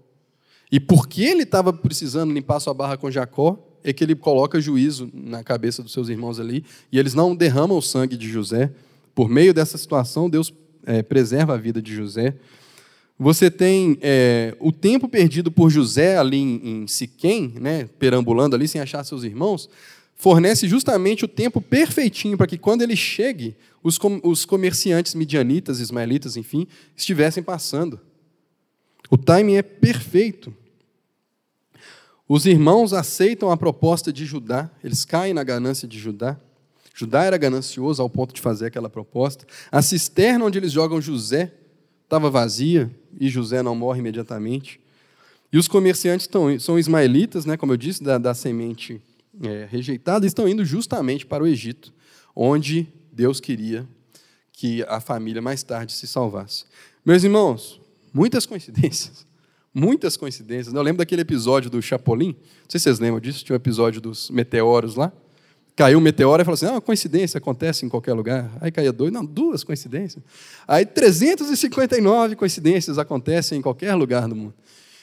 E porque ele estava precisando limpar sua barra com Jacó, é que ele coloca juízo na cabeça dos seus irmãos ali, e eles não derramam o sangue de José. Por meio dessa situação, Deus é, preserva a vida de José. Você tem é, o tempo perdido por José ali em, em Siquém, né, perambulando ali sem achar seus irmãos, fornece justamente o tempo perfeitinho para que quando ele chegue, os, com, os comerciantes midianitas, ismaelitas, enfim, estivessem passando. O timing é perfeito. Os irmãos aceitam a proposta de Judá, eles caem na ganância de Judá. Judá era ganancioso ao ponto de fazer aquela proposta. A cisterna onde eles jogam José estava vazia e José não morre imediatamente. E os comerciantes estão, são ismaelitas, né, como eu disse, da, da semente é, rejeitada, estão indo justamente para o Egito, onde Deus queria que a família mais tarde se salvasse. Meus irmãos, muitas coincidências. Muitas coincidências. Eu lembro daquele episódio do Chapolin, não sei se vocês lembram disso, tinha um episódio dos meteoros lá. Caiu um meteoro e falou assim: ah, coincidência, acontece em qualquer lugar. Aí caía dois, não, duas coincidências. Aí 359 coincidências acontecem em qualquer lugar do mundo.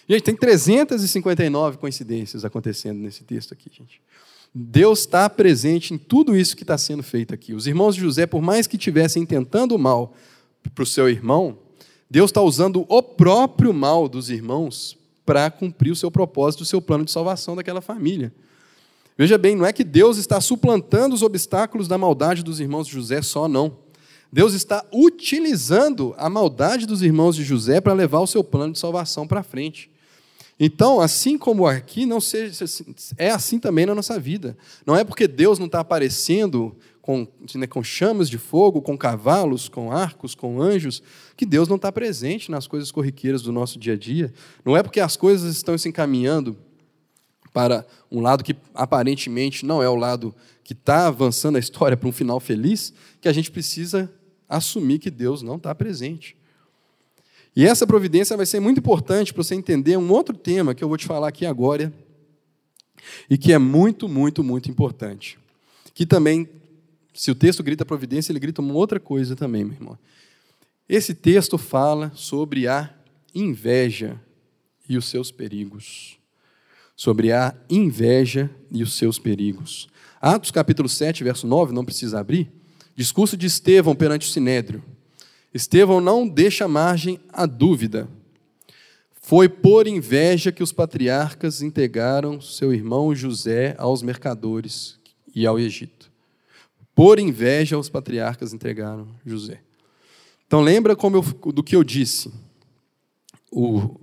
Gente, tem 359 coincidências acontecendo nesse texto aqui, gente. Deus está presente em tudo isso que está sendo feito aqui. Os irmãos de José, por mais que estivessem tentando o mal para o seu irmão, Deus está usando o próprio mal dos irmãos para cumprir o seu propósito, o seu plano de salvação daquela família. Veja bem, não é que Deus está suplantando os obstáculos da maldade dos irmãos de José só, não. Deus está utilizando a maldade dos irmãos de José para levar o seu plano de salvação para frente. Então, assim como aqui, não seja, é assim também na nossa vida. Não é porque Deus não está aparecendo com, né, com chamas de fogo, com cavalos, com arcos, com anjos, que Deus não está presente nas coisas corriqueiras do nosso dia a dia. Não é porque as coisas estão se encaminhando para um lado que aparentemente não é o lado que está avançando a história para um final feliz, que a gente precisa assumir que Deus não está presente. E essa providência vai ser muito importante para você entender um outro tema que eu vou te falar aqui agora, e que é muito, muito, muito importante. Que também, se o texto grita providência, ele grita uma outra coisa também, meu irmão. Esse texto fala sobre a inveja e os seus perigos sobre a inveja e os seus perigos. Atos capítulo 7, verso 9, não precisa abrir. Discurso de Estevão perante o Sinédrio. Estevão não deixa margem à dúvida. Foi por inveja que os patriarcas entregaram seu irmão José aos mercadores e ao Egito. Por inveja, os patriarcas entregaram José. Então, lembra eu, do que eu disse? O,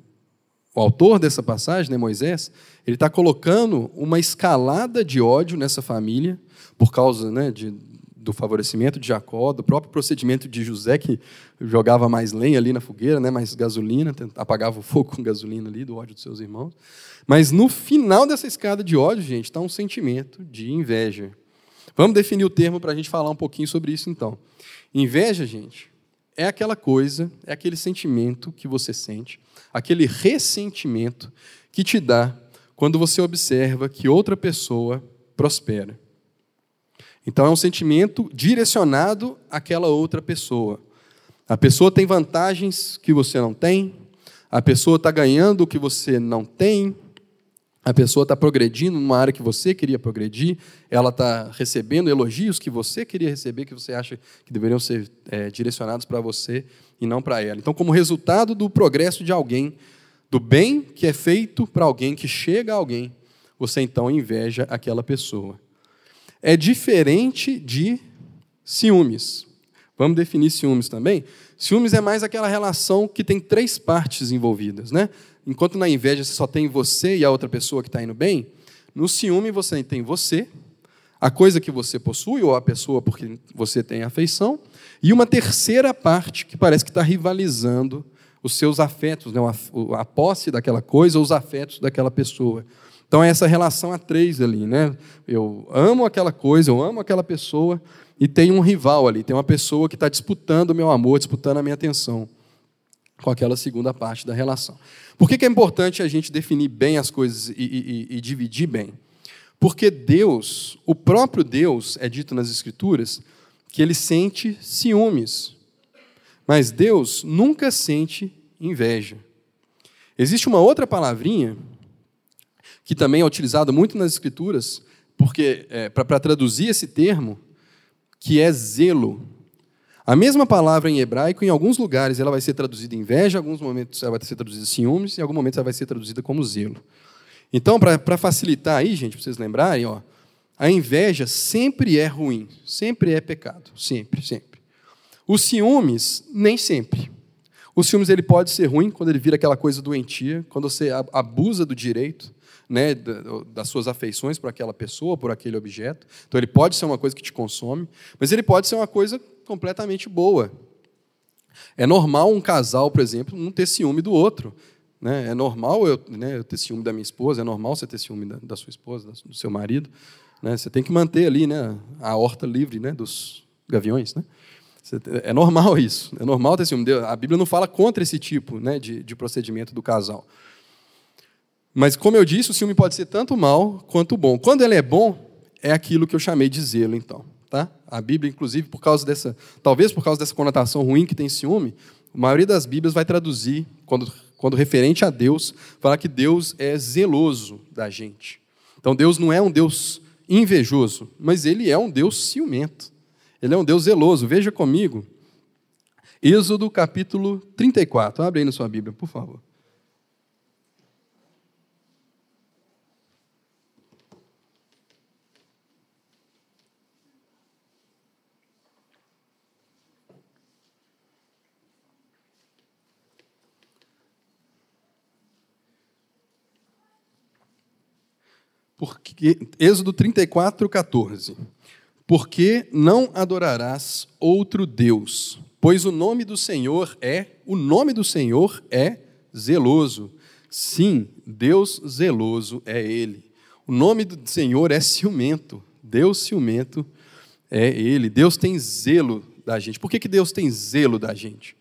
o autor dessa passagem, né, Moisés, ele está colocando uma escalada de ódio nessa família, por causa né, de, do favorecimento de Jacó, do próprio procedimento de José, que jogava mais lenha ali na fogueira, né, mais gasolina, apagava o fogo com gasolina ali, do ódio dos seus irmãos. Mas no final dessa escada de ódio, gente, está um sentimento de inveja. Vamos definir o termo para a gente falar um pouquinho sobre isso, então. Inveja, gente, é aquela coisa, é aquele sentimento que você sente aquele ressentimento que te dá quando você observa que outra pessoa prospera. Então é um sentimento direcionado àquela outra pessoa. A pessoa tem vantagens que você não tem, a pessoa está ganhando o que você não tem, a pessoa está progredindo numa área que você queria progredir, ela está recebendo elogios que você queria receber, que você acha que deveriam ser é, direcionados para você e não para ela. Então, como resultado do progresso de alguém, do bem que é feito para alguém, que chega a alguém, você então inveja aquela pessoa. É diferente de ciúmes. Vamos definir ciúmes também? Ciúmes é mais aquela relação que tem três partes envolvidas, né? Enquanto na inveja você só tem você e a outra pessoa que está indo bem, no ciúme você tem você, a coisa que você possui, ou a pessoa por quem você tem afeição, e uma terceira parte que parece que está rivalizando os seus afetos, né? a posse daquela coisa ou os afetos daquela pessoa. Então é essa relação a três ali, né? Eu amo aquela coisa, eu amo aquela pessoa, e tem um rival ali, tem uma pessoa que está disputando o meu amor, disputando a minha atenção com aquela segunda parte da relação. Por que, é importante a gente definir bem as coisas e, e, e dividir bem? Porque Deus, o próprio Deus, é dito nas Escrituras, que ele sente ciúmes. Mas Deus nunca sente inveja. Existe uma outra palavrinha que também é utilizado muito nas Escrituras, porque é, para traduzir esse termo, que é zelo. A mesma palavra em hebraico, em alguns lugares, ela vai ser traduzida inveja, em alguns momentos ela vai ser traduzida ciúmes, em alguns momentos ela vai ser traduzida como zelo. Então, para facilitar aí, gente, para vocês lembrarem, ó, a inveja sempre é ruim, sempre é pecado, sempre, sempre. Os ciúmes, nem sempre. O ciúmes ele pode ser ruim quando ele vira aquela coisa doentia, quando você abusa do direito, né, das suas afeições por aquela pessoa, por aquele objeto. Então ele pode ser uma coisa que te consome, mas ele pode ser uma coisa completamente boa. É normal um casal, por exemplo, não ter ciúme do outro. Né? É normal eu, né, eu ter ciúme da minha esposa, é normal você ter ciúme da, da sua esposa, do seu marido. Né? Você tem que manter ali né, a horta livre né, dos gaviões. Né? É normal isso, é normal ter ciúme. A Bíblia não fala contra esse tipo né, de, de procedimento do casal. Mas, como eu disse, o ciúme pode ser tanto mal quanto bom. Quando ele é bom, é aquilo que eu chamei de zelo, então. Tá? A Bíblia, inclusive, por causa dessa, talvez por causa dessa conotação ruim que tem ciúme, a maioria das Bíblias vai traduzir, quando, quando referente a Deus, falar que Deus é zeloso da gente. Então, Deus não é um Deus invejoso, mas ele é um Deus ciumento. Ele é um Deus zeloso. Veja comigo. Êxodo capítulo 34. Abre aí na sua Bíblia, por favor. Porque, Êxodo 34, 14 porque não adorarás outro Deus, pois o nome do Senhor é, o nome do Senhor é zeloso. Sim, Deus zeloso é ele. O nome do Senhor é ciumento. Deus ciumento é ele. Deus tem zelo da gente. Por que, que Deus tem zelo da gente?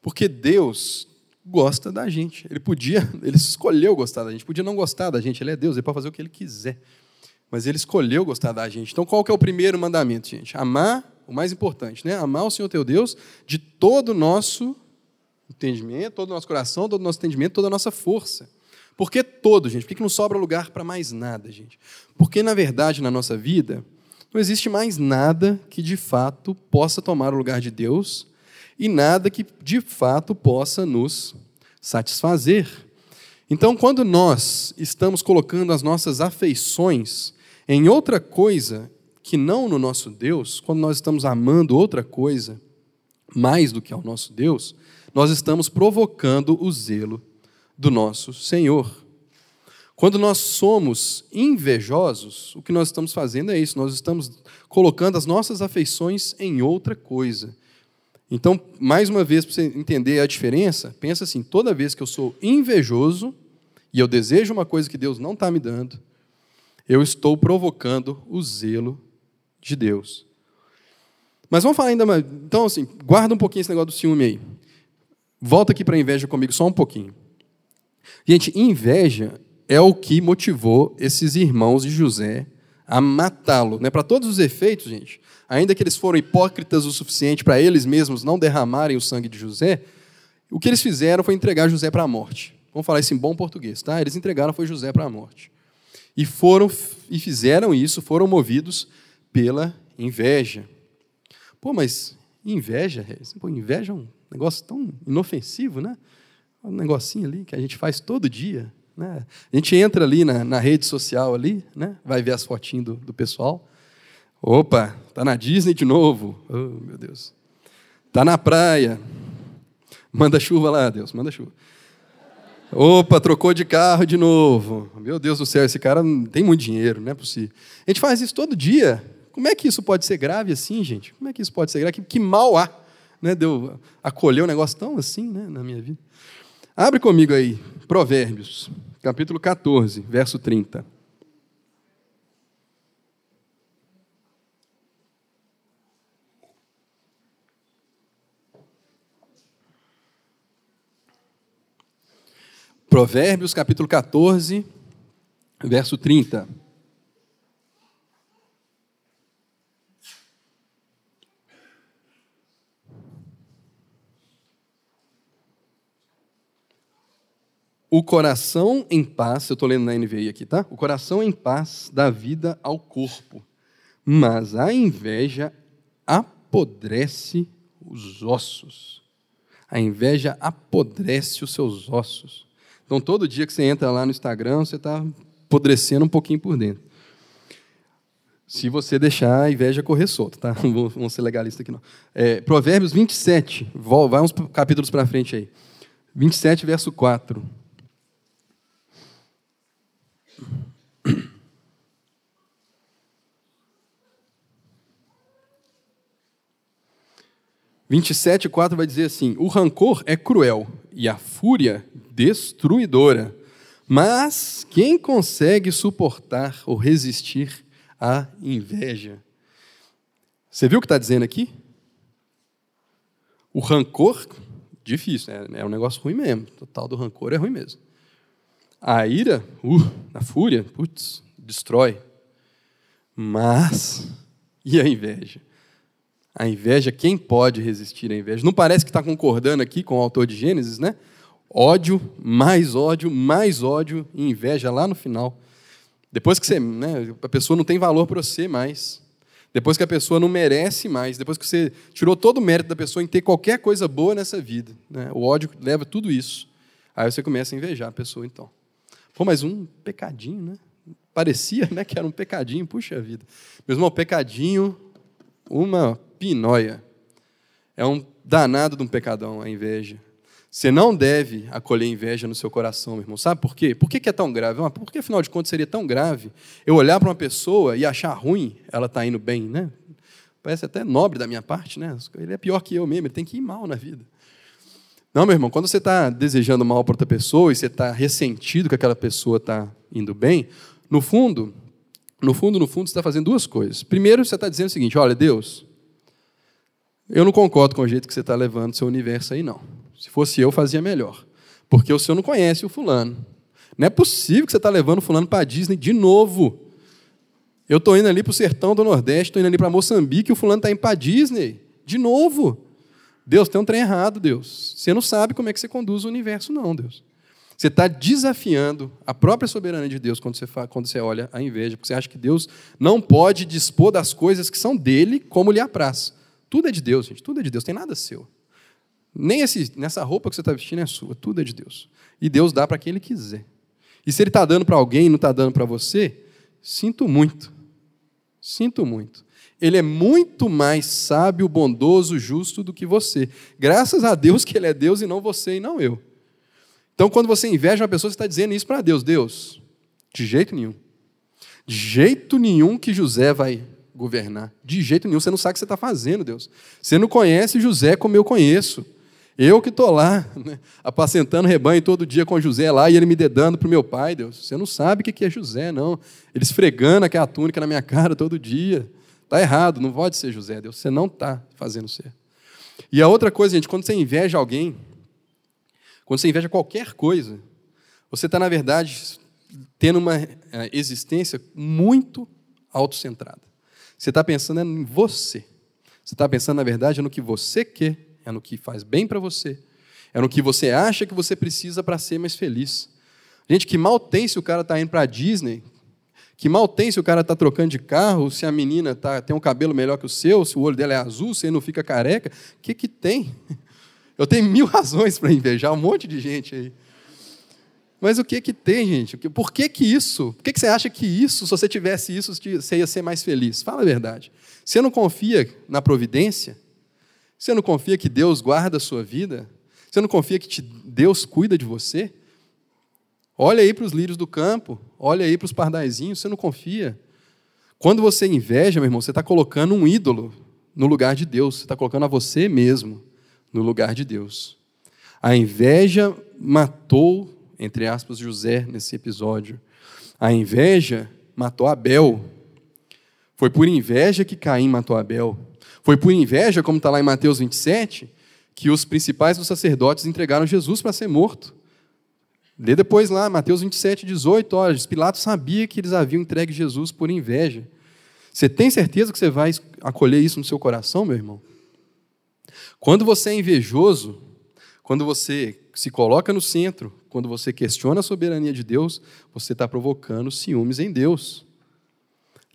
Porque Deus gosta da gente. Ele podia, ele escolheu gostar da gente, podia não gostar da gente, ele é Deus, ele pode fazer o que ele quiser mas ele escolheu gostar da gente. Então, qual que é o primeiro mandamento, gente? Amar, o mais importante, né? Amar o Senhor teu Deus de todo o nosso entendimento, todo o nosso coração, todo o nosso entendimento, toda a nossa força. Por que todo, gente? Por que não sobra lugar para mais nada, gente? Porque, na verdade, na nossa vida, não existe mais nada que de fato possa tomar o lugar de Deus e nada que de fato possa nos satisfazer. Então, quando nós estamos colocando as nossas afeições em outra coisa que não no nosso Deus, quando nós estamos amando outra coisa mais do que ao nosso Deus, nós estamos provocando o zelo do nosso Senhor. Quando nós somos invejosos, o que nós estamos fazendo é isso, nós estamos colocando as nossas afeições em outra coisa. Então, mais uma vez, para você entender a diferença, pensa assim: toda vez que eu sou invejoso e eu desejo uma coisa que Deus não está me dando, eu estou provocando o zelo de Deus. Mas vamos falar ainda mais. Então, assim, guarda um pouquinho esse negócio do ciúme aí. Volta aqui para a inveja comigo só um pouquinho. Gente, inveja é o que motivou esses irmãos de José a matá-lo. Né? Para todos os efeitos, gente, ainda que eles foram hipócritas o suficiente para eles mesmos não derramarem o sangue de José, o que eles fizeram foi entregar José para a morte. Vamos falar isso em bom português, tá? Eles entregaram foi José para a morte. E foram e fizeram isso, foram movidos pela inveja. Pô, mas inveja, pô, inveja é um negócio tão inofensivo, né? Um negocinho ali que a gente faz todo dia. Né? A gente entra ali na, na rede social ali, né? vai ver as fotinhas do, do pessoal. Opa, tá na Disney de novo. Oh, meu Deus. Tá na praia. Manda chuva lá, Deus, manda chuva. Opa, trocou de carro de novo. Meu Deus do céu, esse cara tem muito dinheiro, não é possível. A gente faz isso todo dia. Como é que isso pode ser grave assim, gente? Como é que isso pode ser grave? Que, que mal há, né? Deu acolher um negócio tão assim, né, na minha vida. Abre comigo aí, Provérbios, capítulo 14, verso 30. Provérbios capítulo 14, verso 30. o coração em paz, eu estou lendo na NVI aqui, tá? O coração em paz dá vida ao corpo, mas a inveja apodrece os ossos. A inveja apodrece os seus ossos. Então, todo dia que você entra lá no Instagram, você está apodrecendo um pouquinho por dentro. Se você deixar a inveja correr solto, tá? Não vou ser legalista aqui, não. É, Provérbios 27, vai uns capítulos para frente aí. 27, verso 4. 27, 4 vai dizer assim: O rancor é cruel e a fúria destruidora, mas quem consegue suportar ou resistir à inveja? Você viu o que está dizendo aqui? O rancor, difícil, né? é um negócio ruim mesmo. O total do rancor é ruim mesmo. A ira, uh, a fúria, putz, destrói. Mas, e a inveja? A inveja, quem pode resistir à inveja? Não parece que está concordando aqui com o autor de Gênesis, né? Ódio, mais ódio, mais ódio e inveja lá no final. Depois que você, né, a pessoa não tem valor para você mais. Depois que a pessoa não merece mais. Depois que você tirou todo o mérito da pessoa em ter qualquer coisa boa nessa vida. Né? O ódio leva tudo isso. Aí você começa a invejar a pessoa, então. Pô, mas um pecadinho, né? Parecia né, que era um pecadinho, puxa vida. Mesmo um pecadinho, uma pinóia. É um danado de um pecadão a inveja. Você não deve acolher inveja no seu coração, meu irmão. Sabe por quê? Por que é tão grave? Por que, afinal de contas, seria tão grave eu olhar para uma pessoa e achar ruim ela está indo bem, né? Parece até nobre da minha parte, né? Ele é pior que eu mesmo, ele tem que ir mal na vida. Não, meu irmão, quando você está desejando mal para outra pessoa e você está ressentido que aquela pessoa está indo bem, no fundo, no fundo, no fundo, você está fazendo duas coisas. Primeiro, você está dizendo o seguinte: olha, Deus, eu não concordo com o jeito que você está levando o seu universo aí, não. Se fosse eu, fazia melhor. Porque o senhor não conhece o fulano. Não é possível que você está levando o fulano para a Disney de novo. Eu estou indo ali para o sertão do Nordeste, estou indo ali para Moçambique, e o fulano está indo para a Disney. De novo. Deus, tem um trem errado, Deus. Você não sabe como é que você conduz o universo, não, Deus. Você está desafiando a própria soberania de Deus quando você, quando você olha a inveja, porque você acha que Deus não pode dispor das coisas que são dele como lhe apraz. Tudo é de Deus, gente. Tudo é de Deus. Tem nada seu. Nem esse, nessa roupa que você está vestindo é sua. Tudo é de Deus. E Deus dá para quem Ele quiser. E se Ele está dando para alguém e não está dando para você, sinto muito. Sinto muito. Ele é muito mais sábio, bondoso, justo do que você. Graças a Deus que Ele é Deus e não você e não eu. Então, quando você inveja uma pessoa, você está dizendo isso para Deus. Deus, de jeito nenhum. De jeito nenhum que José vai governar. De jeito nenhum. Você não sabe o que você está fazendo, Deus. Você não conhece José como eu conheço. Eu que estou lá, né, apacentando rebanho todo dia com José lá e ele me dedando para o meu pai, Deus. Você não sabe o que é José, não. Ele esfregando aquela túnica na minha cara todo dia. Está errado, não pode ser José, Deus. Você não está fazendo certo. E a outra coisa, gente, quando você inveja alguém, quando você inveja qualquer coisa, você está, na verdade, tendo uma eh, existência muito autocentrada. Você está pensando em você. Você está pensando, na verdade, no que você quer, é no que faz bem para você, é no que você acha que você precisa para ser mais feliz. Gente, que mal tem se o cara está indo para a Disney, que mal tem se o cara está trocando de carro, se a menina tá, tem um cabelo melhor que o seu, se o olho dela é azul, se ele não fica careca. O que, que tem? Eu tenho mil razões para invejar um monte de gente aí. Mas o que que tem, gente? Por que que isso? Por que, que você acha que isso, se você tivesse isso, você ia ser mais feliz? Fala a verdade. Você não confia na providência? Você não confia que Deus guarda a sua vida? Você não confia que Deus cuida de você? Olha aí para os lírios do campo, olha aí para os pardaizinhos, você não confia. Quando você inveja, meu irmão, você está colocando um ídolo no lugar de Deus, você está colocando a você mesmo no lugar de Deus. A inveja matou entre aspas, José nesse episódio. A inveja matou Abel. Foi por inveja que Caim matou Abel. Foi por inveja, como está lá em Mateus 27, que os principais dos sacerdotes entregaram Jesus para ser morto. Lê depois lá, Mateus 27, 18, olha, Pilatos sabia que eles haviam entregue Jesus por inveja. Você tem certeza que você vai acolher isso no seu coração, meu irmão? Quando você é invejoso, Quando você se coloca no centro, quando você questiona a soberania de Deus, você está provocando ciúmes em Deus.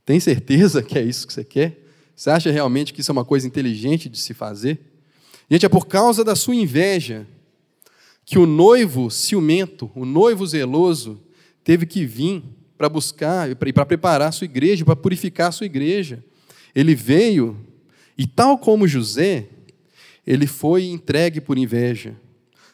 Tem certeza que é isso que você quer? Você acha realmente que isso é uma coisa inteligente de se fazer? Gente, é por causa da sua inveja que o noivo ciumento, o noivo zeloso, teve que vir para buscar e para preparar a sua igreja, para purificar a sua igreja. Ele veio e, tal como José, ele foi entregue por inveja.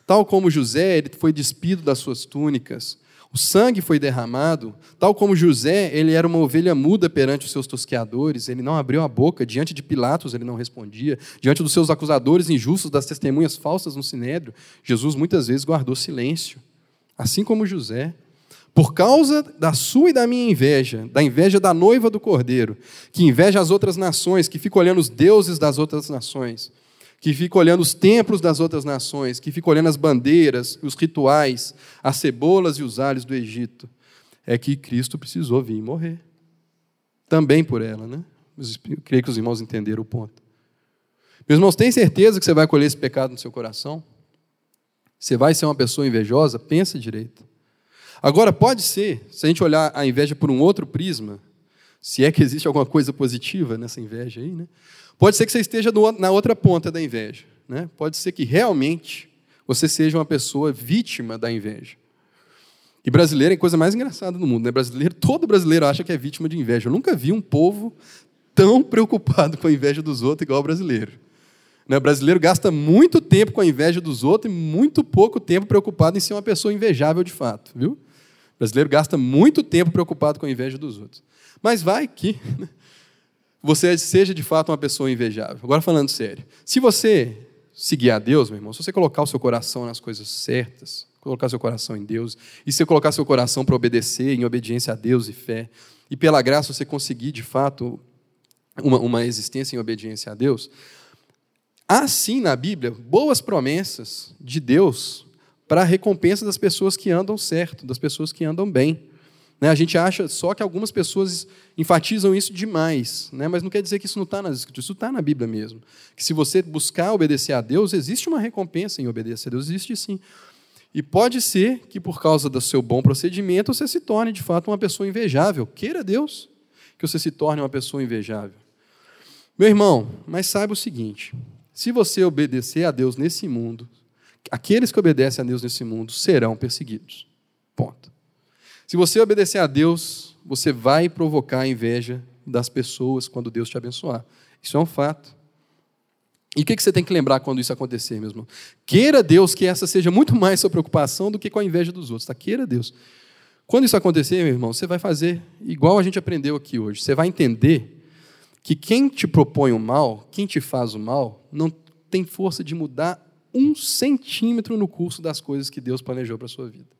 Tal como José, ele foi despido das suas túnicas. O sangue foi derramado, tal como José, ele era uma ovelha muda perante os seus tosqueadores, ele não abriu a boca, diante de Pilatos ele não respondia, diante dos seus acusadores injustos, das testemunhas falsas no sinédrio, Jesus muitas vezes guardou silêncio, assim como José. Por causa da sua e da minha inveja, da inveja da noiva do cordeiro, que inveja as outras nações, que fica olhando os deuses das outras nações, que fica olhando os templos das outras nações, que fica olhando as bandeiras, os rituais, as cebolas e os alhos do Egito, é que Cristo precisou vir morrer. Também por ela, né? Eu creio que os irmãos entenderam o ponto. Meus irmãos, tem certeza que você vai colher esse pecado no seu coração? Você vai ser uma pessoa invejosa? Pensa direito. Agora, pode ser, se a gente olhar a inveja por um outro prisma, se é que existe alguma coisa positiva nessa inveja aí, né? Pode ser que você esteja na outra ponta da inveja. Né? Pode ser que realmente você seja uma pessoa vítima da inveja. E brasileiro é a coisa mais engraçada do mundo. Né? Brasileiro, todo brasileiro acha que é vítima de inveja. Eu nunca vi um povo tão preocupado com a inveja dos outros igual o brasileiro. Né? O brasileiro gasta muito tempo com a inveja dos outros e muito pouco tempo preocupado em ser uma pessoa invejável de fato. Viu? O brasileiro gasta muito tempo preocupado com a inveja dos outros. Mas vai que né? Você seja de fato uma pessoa invejável. Agora falando sério, se você seguir a Deus, meu irmão, se você colocar o seu coração nas coisas certas, colocar seu coração em Deus, e se você colocar seu coração para obedecer, em obediência a Deus e fé, e pela graça você conseguir de fato uma, uma existência em obediência a Deus, há sim na Bíblia boas promessas de Deus para a recompensa das pessoas que andam certo, das pessoas que andam bem. Né? A gente acha só que algumas pessoas enfatizam isso demais, né? mas não quer dizer que isso não está nas escrituras, isso está na Bíblia mesmo. Que se você buscar obedecer a Deus, existe uma recompensa em obedecer a Deus, existe sim. E pode ser que por causa do seu bom procedimento você se torne de fato uma pessoa invejável. Queira Deus que você se torne uma pessoa invejável. Meu irmão, mas saiba o seguinte: se você obedecer a Deus nesse mundo, aqueles que obedecem a Deus nesse mundo serão perseguidos. Ponto. Se você obedecer a Deus, você vai provocar a inveja das pessoas quando Deus te abençoar. Isso é um fato. E o que você tem que lembrar quando isso acontecer, meu irmão? Queira Deus que essa seja muito mais sua preocupação do que com a inveja dos outros. Tá? Queira Deus. Quando isso acontecer, meu irmão, você vai fazer igual a gente aprendeu aqui hoje. Você vai entender que quem te propõe o mal, quem te faz o mal, não tem força de mudar um centímetro no curso das coisas que Deus planejou para a sua vida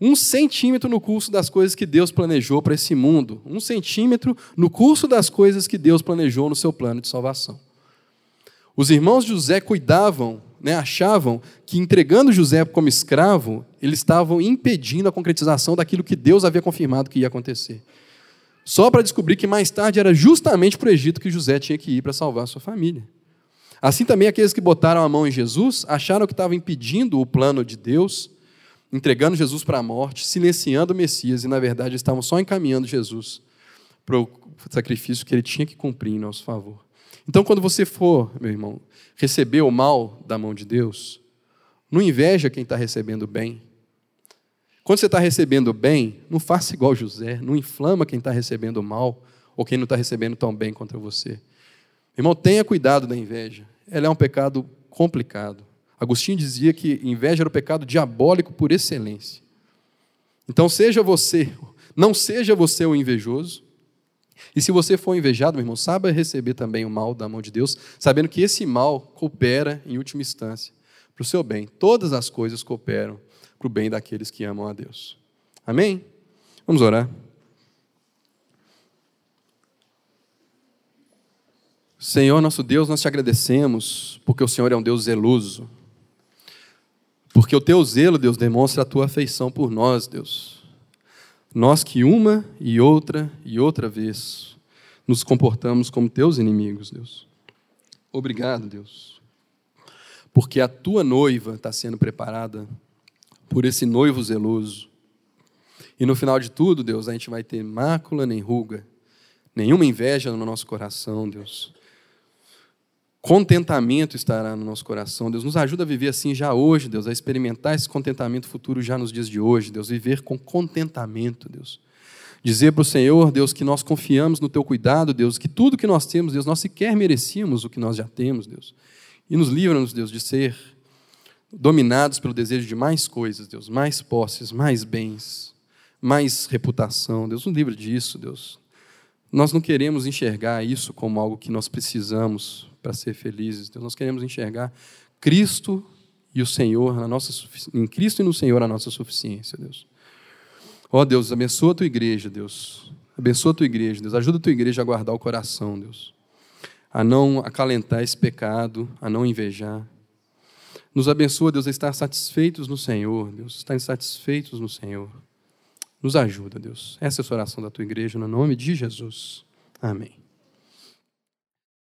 um centímetro no curso das coisas que Deus planejou para esse mundo, um centímetro no curso das coisas que Deus planejou no seu plano de salvação. Os irmãos de José cuidavam, né, achavam que entregando José como escravo, eles estavam impedindo a concretização daquilo que Deus havia confirmado que ia acontecer. Só para descobrir que mais tarde era justamente para o Egito que José tinha que ir para salvar a sua família. Assim também aqueles que botaram a mão em Jesus acharam que estavam impedindo o plano de Deus entregando Jesus para a morte, silenciando o Messias e, na verdade, estavam só encaminhando Jesus para o sacrifício que ele tinha que cumprir em nosso favor. Então, quando você for, meu irmão, receber o mal da mão de Deus, não inveja quem está recebendo bem. Quando você está recebendo bem, não faça igual José, não inflama quem está recebendo mal ou quem não está recebendo tão bem contra você. Irmão, tenha cuidado da inveja. Ela é um pecado complicado. Agostinho dizia que inveja era o pecado diabólico por excelência. Então, seja você, não seja você o invejoso. E se você for invejado, meu irmão, saiba receber também o mal da mão de Deus, sabendo que esse mal coopera, em última instância, para o seu bem. Todas as coisas cooperam para o bem daqueles que amam a Deus. Amém? Vamos orar. Senhor, nosso Deus, nós te agradecemos, porque o Senhor é um Deus zeloso. Porque o teu zelo, Deus, demonstra a tua afeição por nós, Deus. Nós que uma e outra e outra vez nos comportamos como teus inimigos, Deus. Obrigado, Deus. porque a tua noiva está sendo preparada por esse noivo zeloso. E no final de tudo, Deus, a gente vai ter mácula nem ruga, nenhuma inveja no nosso coração, Deus. Contentamento estará no nosso coração. Deus nos ajuda a viver assim já hoje, Deus, a experimentar esse contentamento futuro já nos dias de hoje, Deus, viver com contentamento, Deus. Dizer para o Senhor, Deus, que nós confiamos no Teu cuidado, Deus, que tudo que nós temos, Deus, nós sequer merecíamos o que nós já temos, Deus. E nos livra-nos, Deus, de ser dominados pelo desejo de mais coisas, Deus, mais posses, mais bens, mais reputação. Deus, nos livra disso, Deus. Nós não queremos enxergar isso como algo que nós precisamos para ser felizes. Deus, nós queremos enxergar Cristo e o Senhor na nossa em Cristo e no Senhor a nossa suficiência, Deus. Ó oh, Deus, abençoa a tua igreja, Deus. Abençoa a tua igreja, Deus. Ajuda a tua igreja a guardar o coração, Deus. A não acalentar esse pecado, a não invejar. Nos abençoa, Deus, a estar satisfeitos no Senhor, Deus. Estar satisfeitos no Senhor. Nos ajuda, Deus. Essa é a oração da tua igreja, no nome de Jesus. Amém.